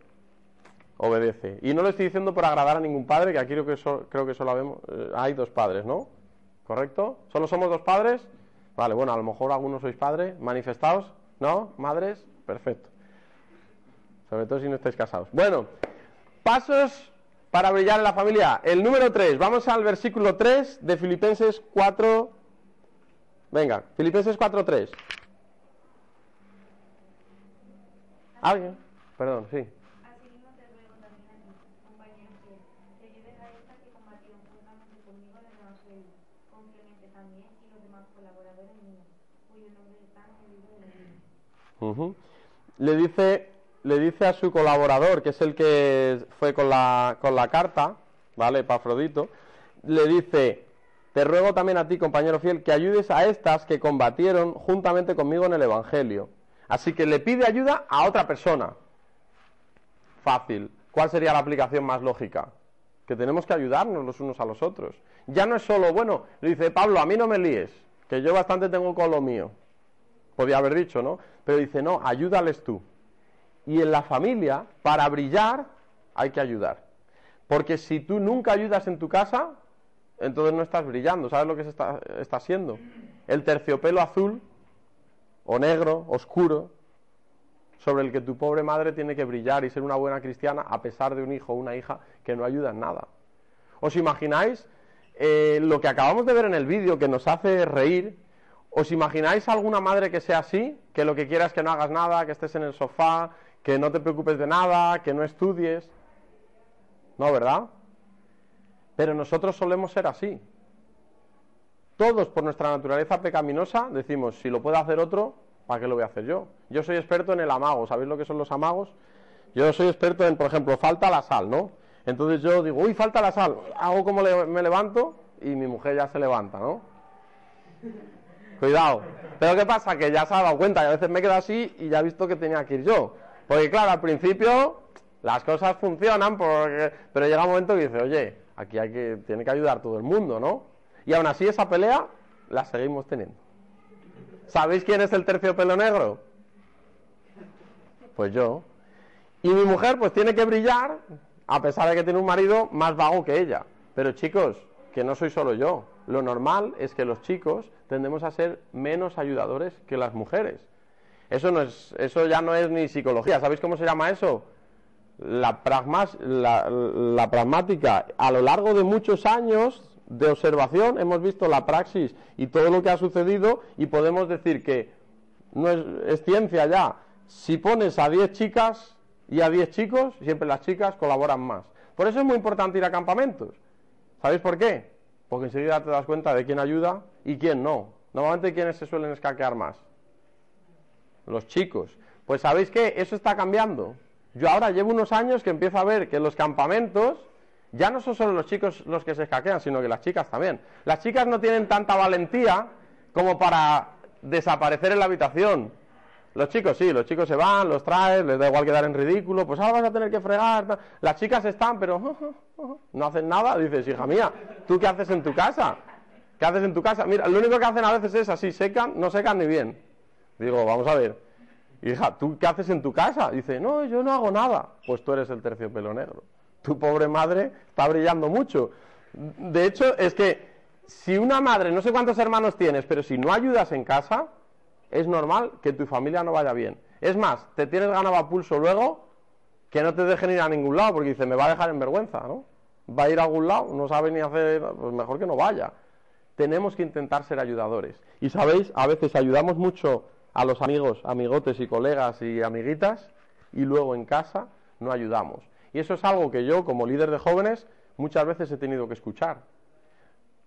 obedece. Y no lo estoy diciendo por agradar a ningún padre, que aquí creo que, creo que solo vemos, eh, hay dos padres, ¿no? ¿Correcto? ¿Solo somos dos padres? Vale, bueno, a lo mejor algunos sois padres, manifestados, ¿no? Madres, perfecto. Sobre todo si no estáis casados. Bueno, pasos para brillar en la familia. El número 3, vamos al versículo 3 de Filipenses 4. Venga, Filipenses 4.3. ¿Alguien? Perdón, sí. le, dice, le dice a su colaborador, que es el que fue con la, con la carta, ¿vale? Pafrodito, le dice, te ruego también a ti, compañero fiel, que ayudes a estas que combatieron juntamente conmigo en el Evangelio. Así que le pide ayuda a otra persona. Fácil. ¿Cuál sería la aplicación más lógica? Que tenemos que ayudarnos los unos a los otros. Ya no es solo, bueno, le dice Pablo, a mí no me líes. que yo bastante tengo con lo mío. Podía haber dicho, ¿no? Pero dice, no, ayúdales tú. Y en la familia, para brillar, hay que ayudar. Porque si tú nunca ayudas en tu casa, entonces no estás brillando. ¿Sabes lo que se está, está haciendo? El terciopelo azul, o negro, oscuro, sobre el que tu pobre madre tiene que brillar y ser una buena cristiana a pesar de un hijo o una hija que no ayuda en nada. ¿Os imagináis eh, lo que acabamos de ver en el vídeo que nos hace reír? ¿Os imagináis alguna madre que sea así? Que lo que quiera es que no hagas nada, que estés en el sofá, que no te preocupes de nada, que no estudies. No, ¿verdad? Pero nosotros solemos ser así. Todos por nuestra naturaleza pecaminosa decimos, si lo puede hacer otro, ¿para qué lo voy a hacer yo? Yo soy experto en el amago, ¿sabéis lo que son los amagos? Yo soy experto en, por ejemplo, falta la sal, ¿no? Entonces yo digo, uy, falta la sal, hago como me levanto y mi mujer ya se levanta, ¿no? Cuidado. Pero ¿qué pasa? Que ya se ha dado cuenta y a veces me quedo así y ya he visto que tenía que ir yo. Porque claro, al principio las cosas funcionan, porque... pero llega un momento que dice, oye, aquí hay que, tiene que ayudar todo el mundo, ¿no? Y aún así esa pelea la seguimos teniendo. ¿Sabéis quién es el terciopelo negro? Pues yo. Y mi mujer pues tiene que brillar, a pesar de que tiene un marido más vago que ella. Pero chicos, que no soy solo yo. Lo normal es que los chicos tendemos a ser menos ayudadores que las mujeres. Eso, no es, eso ya no es ni psicología. ¿Sabéis cómo se llama eso? La, la, pragmática. A lo largo de muchos años de observación hemos visto la praxis y todo lo que ha sucedido y podemos decir que no es, ciencia ya. Si pones a 10 chicas y a 10 chicos, siempre las chicas colaboran más. Por eso es muy importante ir a campamentos. ¿Sabéis por qué? Porque enseguida te das cuenta de quién ayuda y quién no. Normalmente, ¿quiénes se suelen escaquear más? Los chicos. Pues ¿sabéis qué? Eso está cambiando. Yo ahora llevo unos años que empiezo a ver que los campamentos ya no son solo los chicos los que se escaquean, sino que las chicas también. Las chicas no tienen tanta valentía como para desaparecer en la habitación. Los chicos sí, los chicos se van, los traes, les da igual quedar en ridículo, pues ahora vas a tener que fregar. Las chicas están, pero no hacen nada. Dices, hija mía, ¿tú qué haces en tu casa? ¿Qué haces en tu casa? Mira, lo único que hacen a veces es así, secan, no secan ni bien. Digo, vamos a ver, hija, ¿tú qué haces en tu casa? Dice, no, yo no hago nada. Pues tú eres el terciopelo negro. Tu pobre madre está brillando mucho. De hecho, es que si una madre, no sé cuántos hermanos tienes, pero si no ayudas en casa, es normal que tu familia no vaya bien. Es más, te tienes ganado a pulso luego que no te dejen ir a ningún lado, porque dice, me va a dejar en vergüenza, ¿no? Va a ir a algún lado, no sabe ni hacer, pues mejor que no vaya. Tenemos que intentar ser ayudadores. Y sabéis, a veces ayudamos mucho a los amigos, amigotes y colegas y amiguitas, y luego en casa no ayudamos. Y eso es algo que yo, como líder de jóvenes, muchas veces he tenido que escuchar.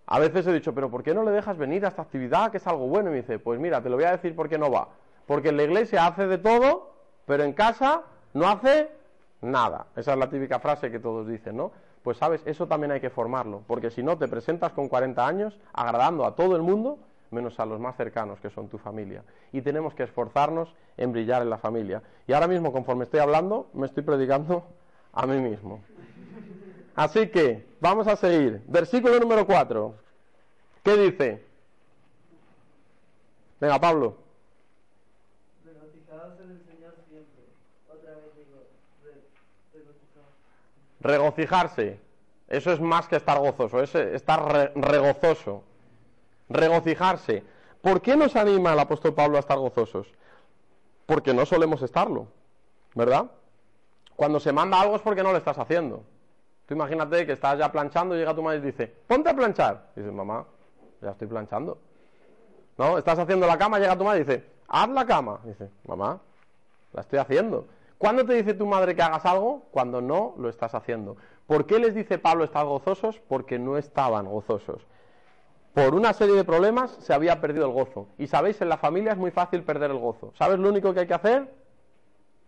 A veces he dicho, pero ¿por qué no le dejas venir a esta actividad que es algo bueno? Y me dice, pues mira, te lo voy a decir por qué no va. Porque en la iglesia hace de todo, pero en casa no hace nada. Esa es la típica frase que todos dicen, ¿no? Pues sabes, eso también hay que formarlo, porque si no te presentas con 40 años agradando a todo el mundo, menos a los más cercanos, que son tu familia. Y tenemos que esforzarnos en brillar en la familia. Y ahora mismo, conforme estoy hablando, me estoy predicando a mí mismo. Así que vamos a seguir. Versículo número 4. ¿Qué dice? Venga, Pablo. Regocijarse. Eso es más que estar gozoso, es estar regozoso. Regocijarse. ¿Por qué nos anima el apóstol Pablo a estar gozosos? Porque no solemos estarlo, ¿verdad? Cuando se manda algo es porque no lo estás haciendo. Tú imagínate que estás ya planchando y llega tu madre y dice, ponte a planchar. Y dices, mamá, ya estoy planchando. ¿No? Estás haciendo la cama, llega tu madre y dice, haz la cama. Y dice, mamá, la estoy haciendo. ¿Cuándo te dice tu madre que hagas algo? Cuando no lo estás haciendo. ¿Por qué les dice Pablo estar gozosos? Porque no estaban gozosos. Por una serie de problemas se había perdido el gozo. Y sabéis, en la familia es muy fácil perder el gozo. ¿Sabes lo único que hay que hacer?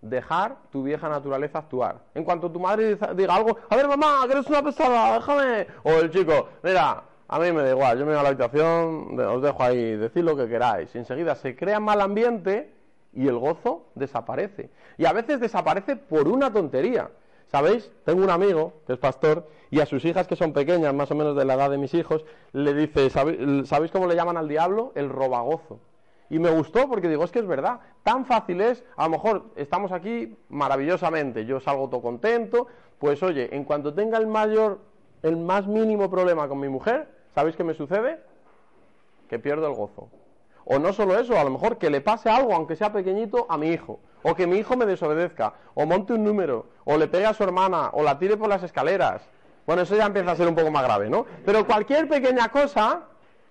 Dejar tu vieja naturaleza actuar. En cuanto tu madre diga algo, a ver mamá, que eres una pesada, déjame. O el chico, mira, a mí me da igual, yo me voy a la habitación, os dejo ahí, decid lo que queráis. Y enseguida se crea mal ambiente y el gozo desaparece. Y a veces desaparece por una tontería. ¿Sabéis? Tengo un amigo que es pastor y a sus hijas que son pequeñas, más o menos de la edad de mis hijos, le dice, ¿sabéis, ¿sabéis cómo le llaman al diablo? El robagozo. Y me gustó porque digo, es que es verdad, tan fácil es, a lo mejor estamos aquí maravillosamente, yo salgo todo contento, pues oye, en cuanto tenga el mayor, el más mínimo problema con mi mujer, ¿sabéis qué me sucede? Que pierdo el gozo. O no solo eso, a lo mejor que le pase algo, aunque sea pequeñito, a mi hijo. O que mi hijo me desobedezca. O monte un número. O le pegue a su hermana. O la tire por las escaleras. Bueno, eso ya empieza a ser un poco más grave, ¿no? Pero cualquier pequeña cosa,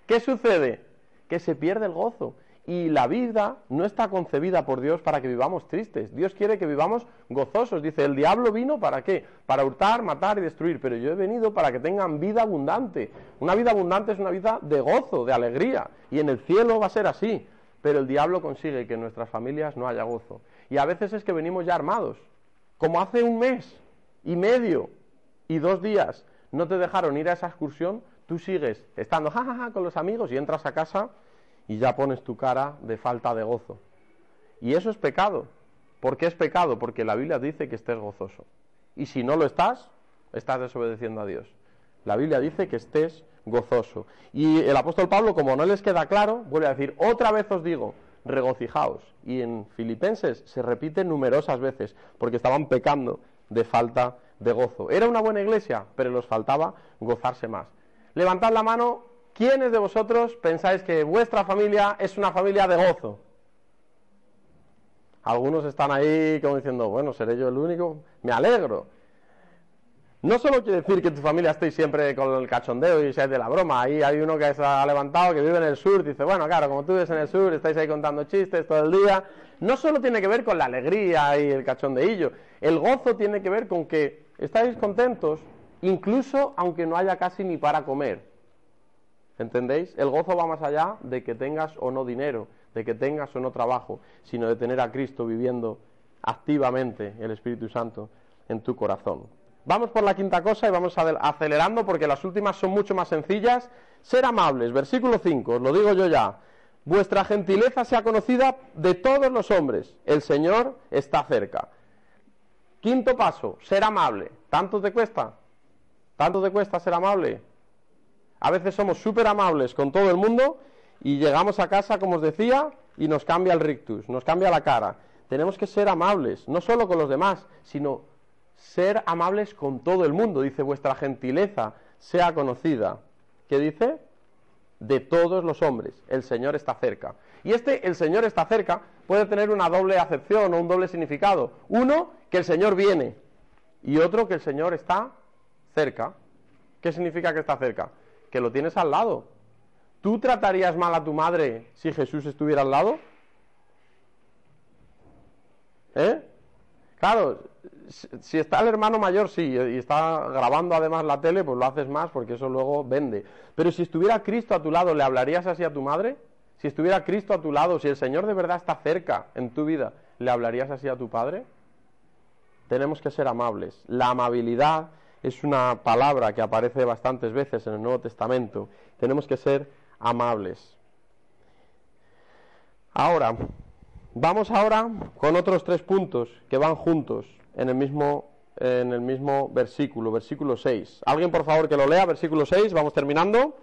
¿qué sucede? Que se pierde el gozo. Y la vida no está concebida por Dios para que vivamos tristes. Dios quiere que vivamos gozosos. Dice, el diablo vino para qué? Para hurtar, matar y destruir. Pero yo he venido para que tengan vida abundante. Una vida abundante es una vida de gozo, de alegría. Y en el cielo va a ser así. Pero el diablo consigue que en nuestras familias no haya gozo. Y a veces es que venimos ya armados. Como hace un mes y medio y dos días no te dejaron ir a esa excursión, tú sigues estando jajaja con los amigos y entras a casa y ya pones tu cara de falta de gozo. Y eso es pecado. ¿Por qué es pecado? Porque la Biblia dice que estés gozoso. Y si no lo estás, estás desobedeciendo a Dios. La Biblia dice que estés gozoso. Y el apóstol Pablo, como no les queda claro, vuelve a decir, otra vez os digo, regocijaos. Y en Filipenses se repite numerosas veces, porque estaban pecando de falta de gozo. Era una buena iglesia, pero les faltaba gozarse más. Levantad la mano ¿Quiénes de vosotros pensáis que vuestra familia es una familia de gozo? Algunos están ahí como diciendo, bueno, seré yo el único. Me alegro. No solo quiere decir que tu familia estéis siempre con el cachondeo y seáis de la broma. Ahí hay uno que se ha levantado, que vive en el sur, dice, bueno, claro, como tú vives en el sur, estáis ahí contando chistes todo el día. No solo tiene que ver con la alegría y el cachondeillo. El gozo tiene que ver con que estáis contentos, incluso aunque no haya casi ni para comer. ¿Entendéis? El gozo va más allá de que tengas o no dinero, de que tengas o no trabajo, sino de tener a Cristo viviendo activamente el Espíritu Santo en tu corazón. Vamos por la quinta cosa y vamos acelerando porque las últimas son mucho más sencillas. Ser amables, versículo 5, os lo digo yo ya. Vuestra gentileza sea conocida de todos los hombres. El Señor está cerca. Quinto paso, ser amable. ¿Tanto te cuesta? ¿Tanto te cuesta ser amable? A veces somos súper amables con todo el mundo y llegamos a casa, como os decía, y nos cambia el rictus, nos cambia la cara. Tenemos que ser amables, no solo con los demás, sino ser amables con todo el mundo. Dice, vuestra gentileza sea conocida. ¿Qué dice? De todos los hombres. El Señor está cerca. Y este, el Señor está cerca, puede tener una doble acepción o un doble significado. Uno, que el Señor viene. Y otro, que el Señor está cerca. ¿Qué significa que está cerca? Que lo tienes al lado. ¿Tú tratarías mal a tu madre si Jesús estuviera al lado? ¿Eh? Claro, si está el hermano mayor, sí, y está grabando además la tele, pues lo haces más porque eso luego vende. Pero si estuviera Cristo a tu lado, ¿le hablarías así a tu madre? Si estuviera Cristo a tu lado, si el Señor de verdad está cerca en tu vida, ¿le hablarías así a tu padre? Tenemos que ser amables. La amabilidad es una palabra que aparece bastantes veces en el Nuevo Testamento. Tenemos que ser amables. Ahora, vamos ahora con otros tres puntos que van juntos en el mismo, en el mismo versículo, versículo 6. ¿Alguien por favor que lo lea? Versículo 6, vamos terminando.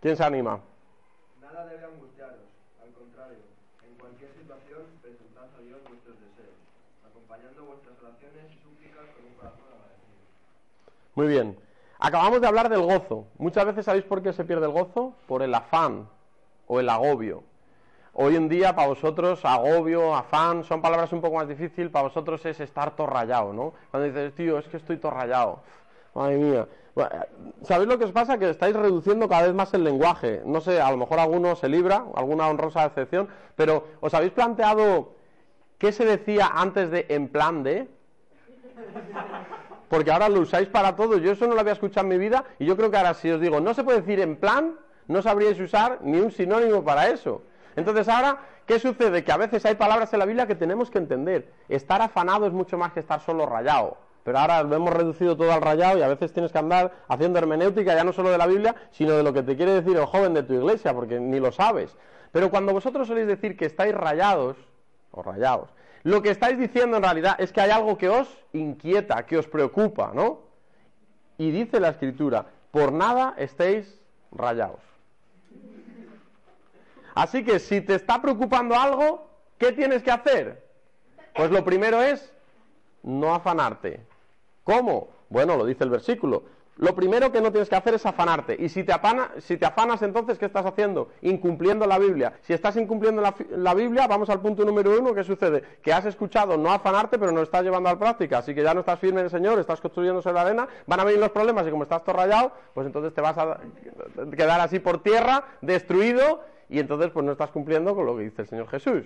¿Quién se anima? Nada debe angustiaros, al contrario, en cualquier situación presentad a Dios vuestros deseos, acompañando vuestras oraciones y súplicas con un corazón agradecido. Muy bien. Acabamos de hablar del gozo. Muchas veces sabéis por qué se pierde el gozo? Por el afán o el agobio. Hoy en día para vosotros agobio, afán, son palabras un poco más difíciles, para vosotros es estar todo rayado, ¿no? Cuando dices, tío, es que estoy todo rayado. Madre mía. Bueno, ¿Sabéis lo que os pasa? Que estáis reduciendo cada vez más el lenguaje. No sé, a lo mejor alguno se libra, alguna honrosa excepción, pero ¿os habéis planteado qué se decía antes de en plan de? Porque ahora lo usáis para todo. Yo eso no lo había escuchado en mi vida y yo creo que ahora si os digo, no se puede decir en plan, no sabríais usar ni un sinónimo para eso. Entonces ahora, ¿qué sucede? Que a veces hay palabras en la Biblia que tenemos que entender. Estar afanado es mucho más que estar solo rayado. Pero ahora lo hemos reducido todo al rayado y a veces tienes que andar haciendo hermenéutica ya no solo de la Biblia, sino de lo que te quiere decir el joven de tu iglesia, porque ni lo sabes. Pero cuando vosotros soléis decir que estáis rayados, o rayaos. Lo que estáis diciendo en realidad es que hay algo que os inquieta, que os preocupa, ¿no? Y dice la escritura, por nada estéis rayados. Así que si te está preocupando algo, ¿qué tienes que hacer? Pues lo primero es no afanarte. ¿Cómo? Bueno, lo dice el versículo. Lo primero que no tienes que hacer es afanarte. Y si te, si te afanas, entonces, ¿qué estás haciendo? Incumpliendo la Biblia. Si estás incumpliendo la, Biblia, vamos al punto número uno, ¿qué sucede? Que has escuchado no afanarte, pero no estás llevando a la práctica. Así que ya no estás firme en el Señor, estás construyendo sobre la arena, van a venir los problemas y como estás todo rayado, pues entonces te vas a quedar así por tierra, destruido, y entonces pues no estás cumpliendo con lo que dice el Señor Jesús.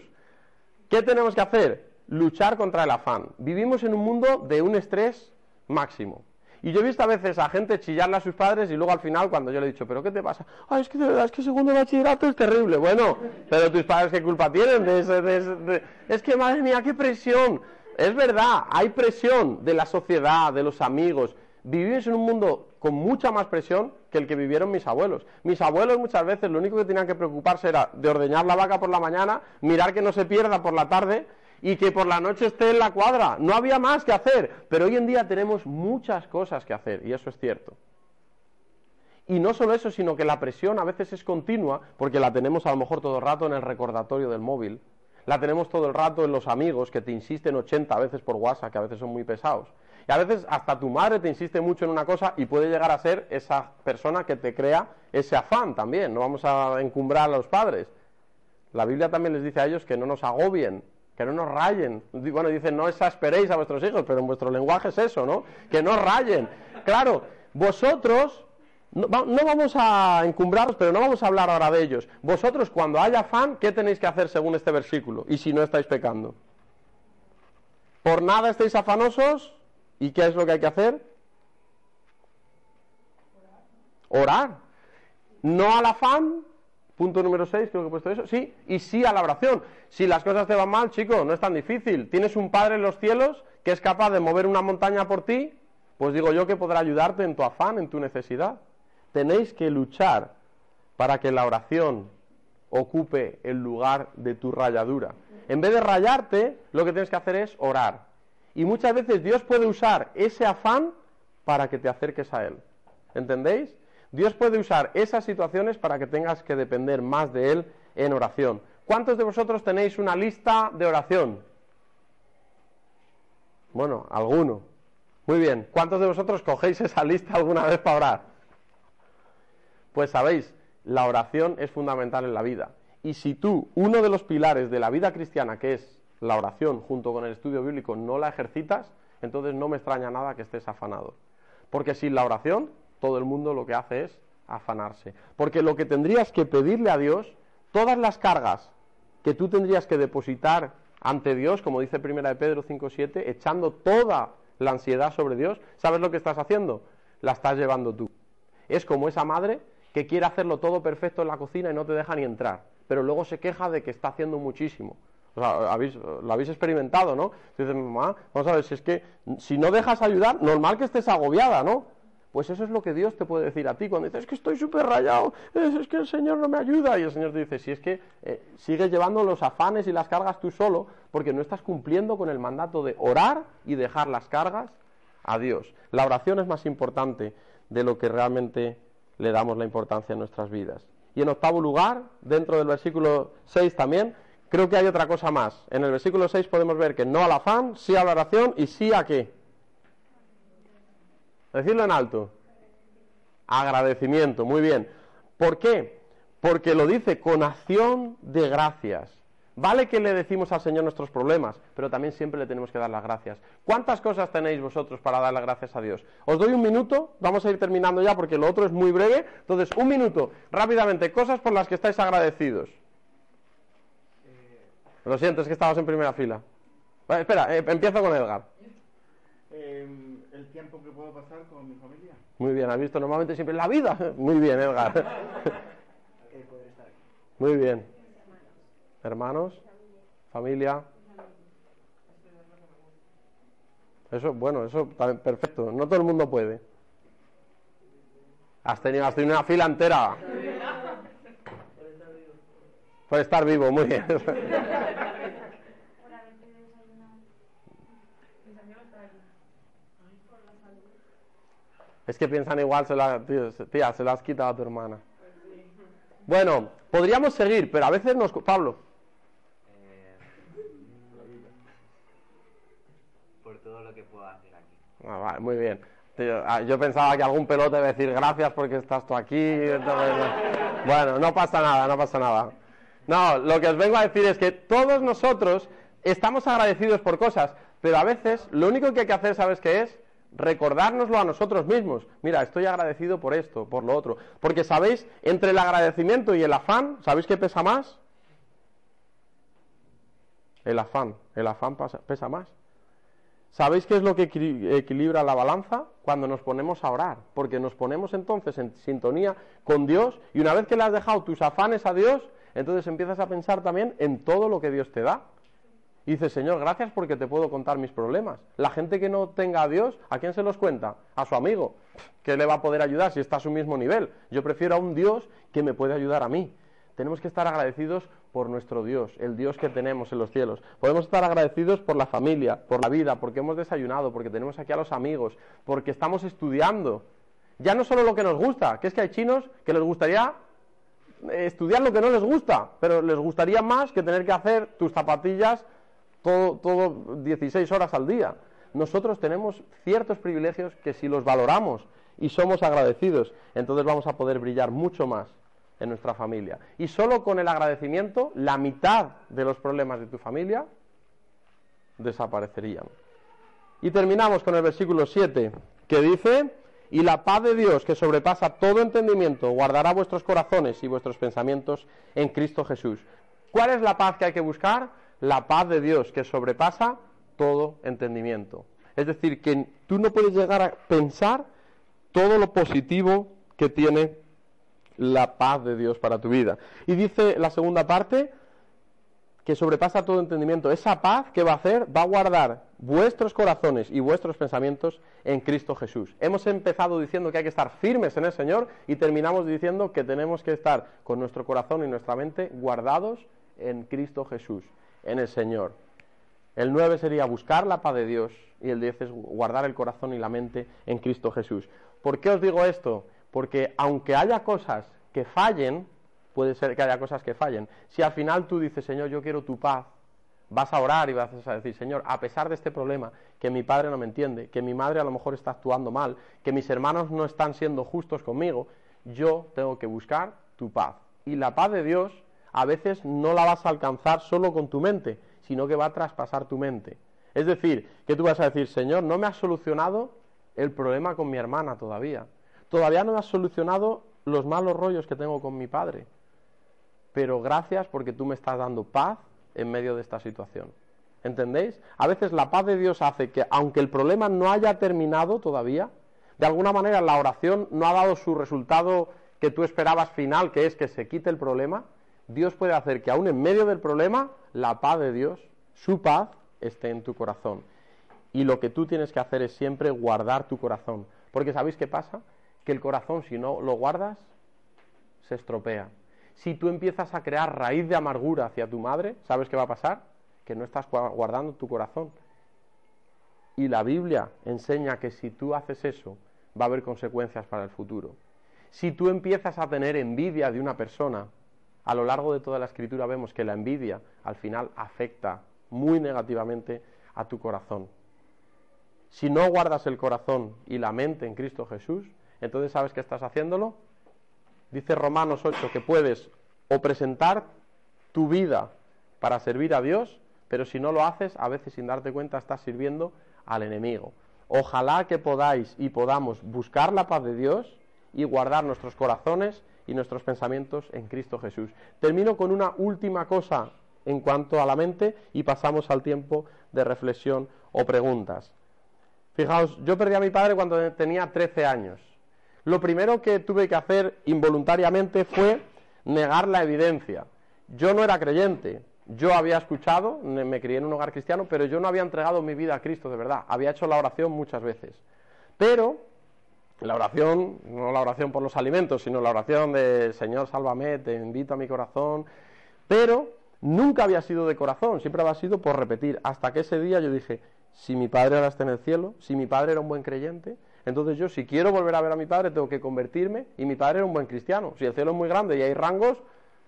¿Qué tenemos que hacer? Luchar contra el afán. Vivimos en un mundo de un estrés máximo. Y yo he visto a veces a gente chillarle a sus padres y luego al final cuando yo le he dicho, ¿pero qué te pasa? Ay, es que de verdad, es que segundo bachillerato es terrible. Bueno, pero tus padres qué culpa tienen de ese... De Es que madre mía, qué presión. Es verdad, hay presión de la sociedad, de los amigos. Vivimos en un mundo con mucha más presión que el que vivieron mis abuelos. Mis abuelos muchas veces lo único que tenían que preocuparse era de ordeñar la vaca por la mañana, mirar que no se pierda por la tarde y que por la noche esté en la cuadra. No había más que hacer, pero hoy en día tenemos muchas cosas que hacer y eso es cierto. Y no solo eso, sino que la presión a veces es continua, porque la tenemos a lo mejor todo el rato en el recordatorio del móvil, la tenemos todo el rato en los amigos que te insisten 80 veces por WhatsApp, que a veces son muy pesados. Y a veces hasta tu madre te insiste mucho en una cosa y puede llegar a ser esa persona que te crea ese afán también. No vamos a encumbrar a los padres. La Biblia también les dice a ellos que no nos agobien que no nos rayen. Bueno, dicen, no exasperéis a vuestros hijos, pero en vuestro lenguaje es eso, ¿no? Que no rayen. Claro, vosotros, no, vamos a encumbraros, pero no vamos a hablar ahora de ellos. Vosotros, cuando haya afán, ¿qué tenéis que hacer según este versículo? Y si no estáis pecando. Por nada estéis afanosos, ¿y qué es lo que hay que hacer? Orar. No al afán, Punto número 6, creo que he puesto eso. Sí, y sí a la oración. Si las cosas te van mal, chico, no es tan difícil. Tienes un Padre en los cielos que es capaz de mover una montaña por ti, pues digo yo que podrá ayudarte en tu afán, en tu necesidad. Tenéis que luchar para que la oración ocupe el lugar de tu rayadura. En vez de rayarte, lo que tienes que hacer es orar. Y muchas veces Dios puede usar ese afán para que te acerques a Él. ¿Entendéis? Dios puede usar esas situaciones para que tengas que depender más de Él en oración. ¿Cuántos de vosotros tenéis una lista de oración? Bueno, alguno. Muy bien. ¿Cuántos de vosotros cogéis esa lista alguna vez para orar? Pues sabéis, la oración es fundamental en la vida. Y si tú, uno de los pilares de la vida cristiana, que es la oración junto con el estudio bíblico, no la ejercitas, entonces no me extraña nada que estés afanado. Porque sin la oración todo el mundo lo que hace es afanarse. Porque lo que tendrías que pedirle a Dios, todas las cargas que tú tendrías que depositar ante Dios, como dice Primera de Pedro 5.7, echando toda la ansiedad sobre Dios, ¿sabes lo que estás haciendo? La estás llevando tú. Es como esa madre que quiere hacerlo todo perfecto en la cocina y no te deja ni entrar, pero luego se queja de que está haciendo muchísimo. O sea, lo habéis experimentado, ¿no? Dices, mamá, vamos a ver, si es que si no dejas ayudar, normal que estés agobiada, ¿no? Pues eso es lo que Dios te puede decir a ti cuando dices, es que estoy súper rayado, es, que el Señor no me ayuda. Y el Señor te dice, si es que eh, sigues llevando los afanes y las cargas tú solo, porque no estás cumpliendo con el mandato de orar y dejar las cargas a Dios. La oración es más importante de lo que realmente le damos la importancia en nuestras vidas. Y en octavo lugar, dentro del versículo 6 también, creo que hay otra cosa más. En el versículo 6 podemos ver que no al afán, sí a la oración y sí a qué Decirlo en alto. Agradecimiento, muy bien. ¿Por qué? Porque lo dice con acción de gracias. Vale que le decimos al Señor nuestros problemas, pero también siempre le tenemos que dar las gracias. ¿Cuántas cosas tenéis vosotros para dar las gracias a Dios? Os doy un minuto, vamos a ir terminando ya porque lo otro es muy breve. Entonces, un minuto, rápidamente, cosas por las que estáis agradecidos. Lo siento, es que estabas en primera fila. espera, eh, empiezo con Edgar. Que puedo pasar con mi familia. Muy bien, has visto normalmente siempre la vida. Muy bien, Edgar. Muy bien. Hermanos, familia. Eso, bueno, eso perfecto. No todo el mundo puede. Has tenido, has tenido una fila entera. Por estar vivo, muy bien. Es que piensan igual, se la, tío, tía, se la has quitado a tu hermana. Bueno, podríamos seguir, pero a veces nos... Pablo, por todo lo que puedo hacer aquí. Ah, vale, muy bien. Tío, ah, yo pensaba que algún pelote iba a decir gracias porque estás tú aquí. entonces. Bueno, no pasa nada, no pasa nada. No, lo que os vengo a decir es que todos nosotros estamos agradecidos por cosas, pero a veces lo único que hay que hacer, ¿sabes qué es? Recordárnoslo a nosotros mismos. Mira, estoy agradecido por esto, por lo otro. Porque, ¿sabéis? Entre el agradecimiento y el afán, ¿sabéis qué pesa más? El afán. El afán pasa- pesa más. ¿Sabéis qué es lo que equili- equilibra la balanza? Cuando nos ponemos a orar, porque nos ponemos entonces en sintonía con Dios y una vez que le has dejado tus afanes a Dios, entonces empiezas a pensar también en todo lo que Dios te da. Y dices, Señor, gracias porque te puedo contar mis problemas. La gente que no tenga a Dios, ¿a quién se los cuenta? A su amigo. ¿Qué le va a poder ayudar si está a su mismo nivel? Yo prefiero a un Dios que me puede ayudar a mí. Tenemos que estar agradecidos por nuestro Dios, el Dios que tenemos en los cielos. Podemos estar agradecidos por la familia, por la vida, porque hemos desayunado, porque tenemos aquí a los amigos, porque estamos estudiando. Ya no solo lo que nos gusta, que es que hay chinos que les gustaría eh, estudiar lo que no les gusta, pero les gustaría más que tener que hacer tus zapatillas todo, todo 16 horas al día. Nosotros tenemos ciertos privilegios que si los valoramos y somos agradecidos, entonces vamos a poder brillar mucho más en nuestra familia. Y solo con el agradecimiento, la mitad de los problemas de tu familia desaparecerían. Y terminamos con el versículo 7, que dice, y la paz de Dios, que sobrepasa todo entendimiento, guardará vuestros corazones y vuestros pensamientos en Cristo Jesús. ¿Cuál es la paz que hay que buscar? La paz de Dios, que sobrepasa todo entendimiento. Es decir, que tú no puedes llegar a pensar todo lo positivo que tiene la paz de Dios para tu vida. Y dice la segunda parte, que sobrepasa todo entendimiento. Esa paz que va a hacer va a guardar vuestros corazones y vuestros pensamientos en Cristo Jesús. Hemos empezado diciendo que hay que estar firmes en el Señor y terminamos diciendo que tenemos que estar con nuestro corazón y nuestra mente guardados en Cristo Jesús, en el Señor. El 9 sería buscar la paz de Dios y el 10 es guardar el corazón y la mente en Cristo Jesús. ¿Por qué os digo esto? Porque aunque haya cosas que fallen, puede ser que haya cosas que fallen. Si al final tú dices, Señor, yo quiero tu paz, vas a orar y vas a decir, Señor, a pesar de este problema, que mi padre no me entiende, que mi madre a lo mejor está actuando mal, que mis hermanos no están siendo justos conmigo, yo tengo que buscar tu paz. Y la paz de Dios a veces no la vas a alcanzar solo con tu mente, sino que va a traspasar tu mente. Es decir, que tú vas a decir, Señor, no me has solucionado el problema con mi hermana todavía. Todavía no me has solucionado los malos rollos que tengo con mi padre. Pero gracias porque tú me estás dando paz en medio de esta situación. ¿Entendéis? A veces la paz de Dios hace que, aunque el problema no haya terminado todavía, de alguna manera la oración no ha dado su resultado que tú esperabas final, que es que se quite el problema, Dios puede hacer que aún en medio del problema, la paz de Dios, su paz, esté en tu corazón. Y lo que tú tienes que hacer es siempre guardar tu corazón. Porque ¿sabéis qué pasa? Que el corazón, si no lo guardas, se estropea. Si tú empiezas a crear raíz de amargura hacia tu madre, ¿sabes qué va a pasar? Que no estás guardando tu corazón. Y la Biblia enseña que si tú haces eso, va a haber consecuencias para el futuro. Si tú empiezas a tener envidia de una persona, a lo largo de toda la escritura vemos que la envidia al final afecta muy negativamente a tu corazón. Si no guardas el corazón y la mente en Cristo Jesús, entonces sabes que estás haciéndolo. Dice Romanos 8 que puedes o presentar tu vida para servir a Dios, pero si no lo haces, a veces sin darte cuenta estás sirviendo al enemigo. Ojalá que podáis y podamos buscar la paz de Dios y guardar nuestros corazones y nuestros pensamientos en Cristo Jesús. Termino con una última cosa en cuanto a la mente y pasamos al tiempo de reflexión o preguntas. Fijaos, yo perdí a mi padre cuando tenía 13 años. Lo primero que tuve que hacer involuntariamente fue negar la evidencia. Yo no era creyente, yo había escuchado, me crié en un hogar cristiano, pero yo no había entregado mi vida a Cristo de verdad. Había hecho la oración muchas veces. Pero la oración, no la oración por los alimentos, sino la oración de Señor, sálvame, te invito a mi corazón. Pero nunca había sido de corazón, siempre había sido por repetir. Hasta que ese día yo dije, si mi padre ahora está en el cielo, si mi padre era un buen creyente, Entonces yo si quiero volver a ver a mi padre tengo que convertirme y mi padre era un buen cristiano. Si el cielo es muy grande y hay rangos,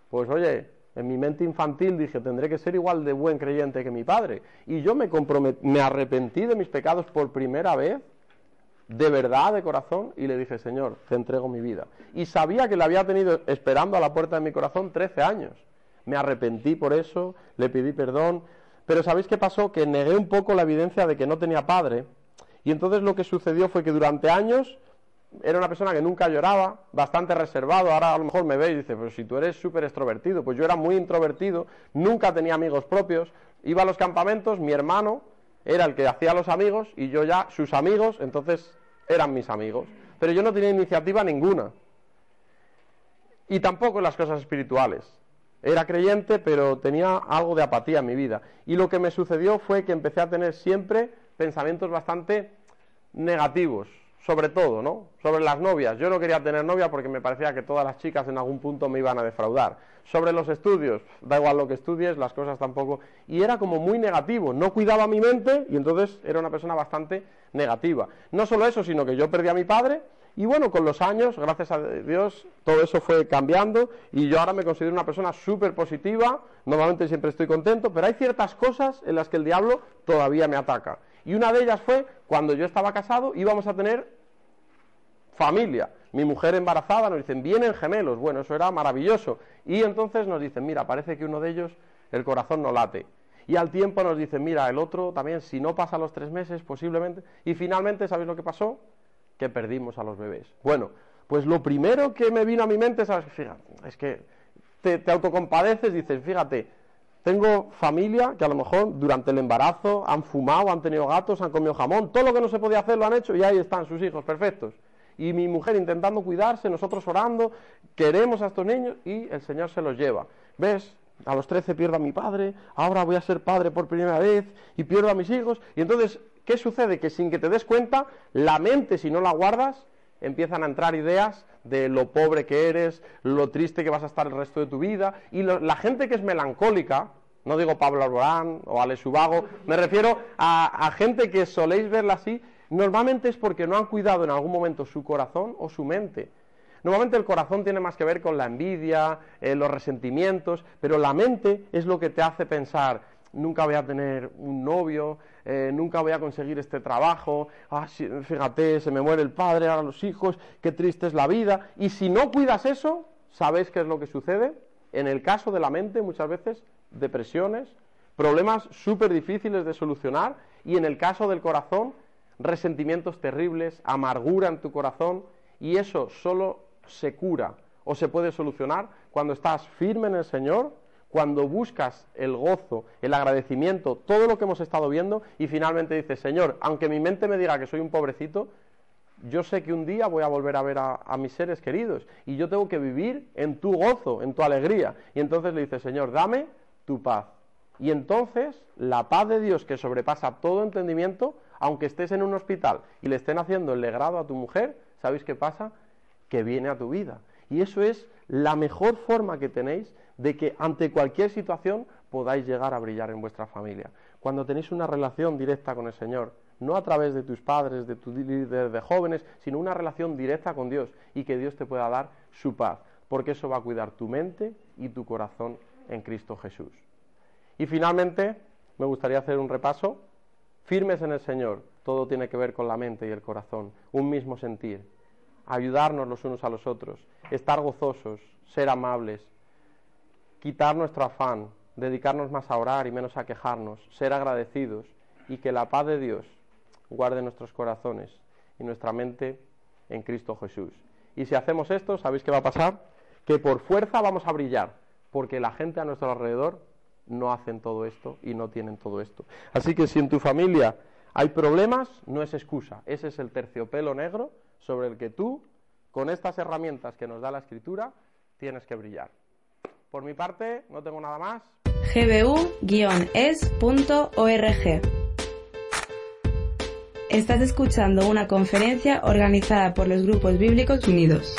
pues oye, en mi mente infantil dije, tendré que ser igual de buen creyente que mi padre. Y yo me, me arrepentí de mis pecados por primera vez, de verdad, de corazón, y le dije, Señor, te entrego mi vida. Y sabía que le había tenido esperando a la puerta de mi corazón 13 años. Me arrepentí por eso, le pedí perdón. Pero ¿sabéis qué pasó? Que negué un poco la evidencia de que no tenía padre. Y entonces lo que sucedió fue que durante años era una persona que nunca lloraba, bastante reservado, ahora a lo mejor me veis y dice, pero si tú eres súper extrovertido, pues yo era muy introvertido, nunca tenía amigos propios, iba a los campamentos, mi hermano era el que hacía los amigos y yo ya sus amigos, entonces eran mis amigos, pero yo no tenía iniciativa ninguna. Y tampoco en las cosas espirituales. Era creyente, pero tenía algo de apatía en mi vida. Y lo que me sucedió fue que empecé a tener siempre pensamientos bastante negativos, sobre todo, ¿no? Sobre las novias. Yo no quería tener novia porque me parecía que todas las chicas en algún punto me iban a defraudar. Sobre los estudios, da igual lo que estudies, las cosas tampoco. Y era como muy negativo. No cuidaba mi mente y entonces era una persona bastante negativa. No solo eso, sino que yo perdí a mi padre. Y bueno, con los años, gracias a Dios, todo eso fue cambiando y yo ahora me considero una persona súper positiva, normalmente siempre estoy contento, pero hay ciertas cosas en las que el diablo todavía me ataca. Y una de ellas fue cuando yo estaba casado, íbamos a tener familia. Mi mujer embarazada, nos dicen, vienen gemelos. Bueno, eso era maravilloso. Y entonces nos dicen, mira, parece que uno de ellos el corazón no late. Y al tiempo nos dicen, mira, el otro también, si no pasa los tres meses, posiblemente. Y finalmente, ¿sabéis lo que pasó? Que perdimos a los bebés. Bueno, pues lo primero que me vino a mi mente, ¿sabes? Fíjate, es que te, te autocompadeces, dices, fíjate, tengo familia que a lo mejor durante el embarazo han fumado, han tenido gatos, han comido jamón, todo lo que no se podía hacer lo han hecho y ahí están sus hijos perfectos. Y mi mujer intentando cuidarse, nosotros orando, queremos a estos niños y el Señor se los lleva. ¿Ves? A los 13 pierdo a mi padre, ahora voy a ser padre por primera vez y pierdo a mis hijos. Y entonces, ¿qué sucede? Que sin que te des cuenta, la mente, si no la guardas, empiezan a entrar ideas de lo pobre que eres, lo triste que vas a estar el resto de tu vida, y la gente que es melancólica, no digo Pablo Alborán o Alex Subago, me refiero a, gente que soléis verla así, normalmente es porque no han cuidado en algún momento su corazón o su mente. Normalmente el corazón tiene más que ver con la envidia, eh, los resentimientos, pero la mente es lo que te hace pensar, nunca voy a tener un novio, eh, nunca voy a conseguir este trabajo, ah, fíjate, se me muere el padre, ahora los hijos, qué triste es la vida. Y si no cuidas eso, ¿sabéis qué es lo que sucede? En el caso de la mente, muchas veces, depresiones, problemas súper difíciles de solucionar, y en el caso del corazón, resentimientos terribles, amargura en tu corazón, y eso solo se cura o se puede solucionar cuando estás firme en el Señor cuando buscas el gozo, el agradecimiento, todo lo que hemos estado viendo y finalmente dices, Señor, aunque mi mente me diga que soy un pobrecito, yo sé que un día voy a volver a ver a, mis seres queridos y yo tengo que vivir en tu gozo, en tu alegría. Y entonces le dices, Señor, dame tu paz. Y entonces la paz de Dios que sobrepasa todo entendimiento, aunque estés en un hospital y le estén haciendo el legrado a tu mujer, ¿sabéis qué pasa? Que viene a tu vida. Y eso es la mejor forma que tenéis de que ante cualquier situación podáis llegar a brillar en vuestra familia. Cuando tenéis una relación directa con el Señor, no a través de tus padres, de tus líderes de jóvenes, sino una relación directa con Dios y que Dios te pueda dar su paz, porque eso va a cuidar tu mente y tu corazón en Cristo Jesús. Y finalmente, me gustaría hacer un repaso. Firmes en el Señor, todo tiene que ver con la mente y el corazón, un mismo sentir, ayudarnos los unos a los otros, estar gozosos, ser amables, quitar nuestro afán, dedicarnos más a orar y menos a quejarnos, ser agradecidos y que la paz de Dios guarde nuestros corazones y nuestra mente en Cristo Jesús. Y si hacemos esto, ¿sabéis qué va a pasar? Que por fuerza vamos a brillar, porque la gente a nuestro alrededor no hacen todo esto y no tienen todo esto. Así que si en tu familia hay problemas, no es excusa, ese es el terciopelo negro sobre el que tú, con estas herramientas que nos da la Escritura, tienes que brillar. Por mi parte, no tengo nada más. gbu-es.org Estás escuchando una conferencia organizada por los Grupos Bíblicos Unidos.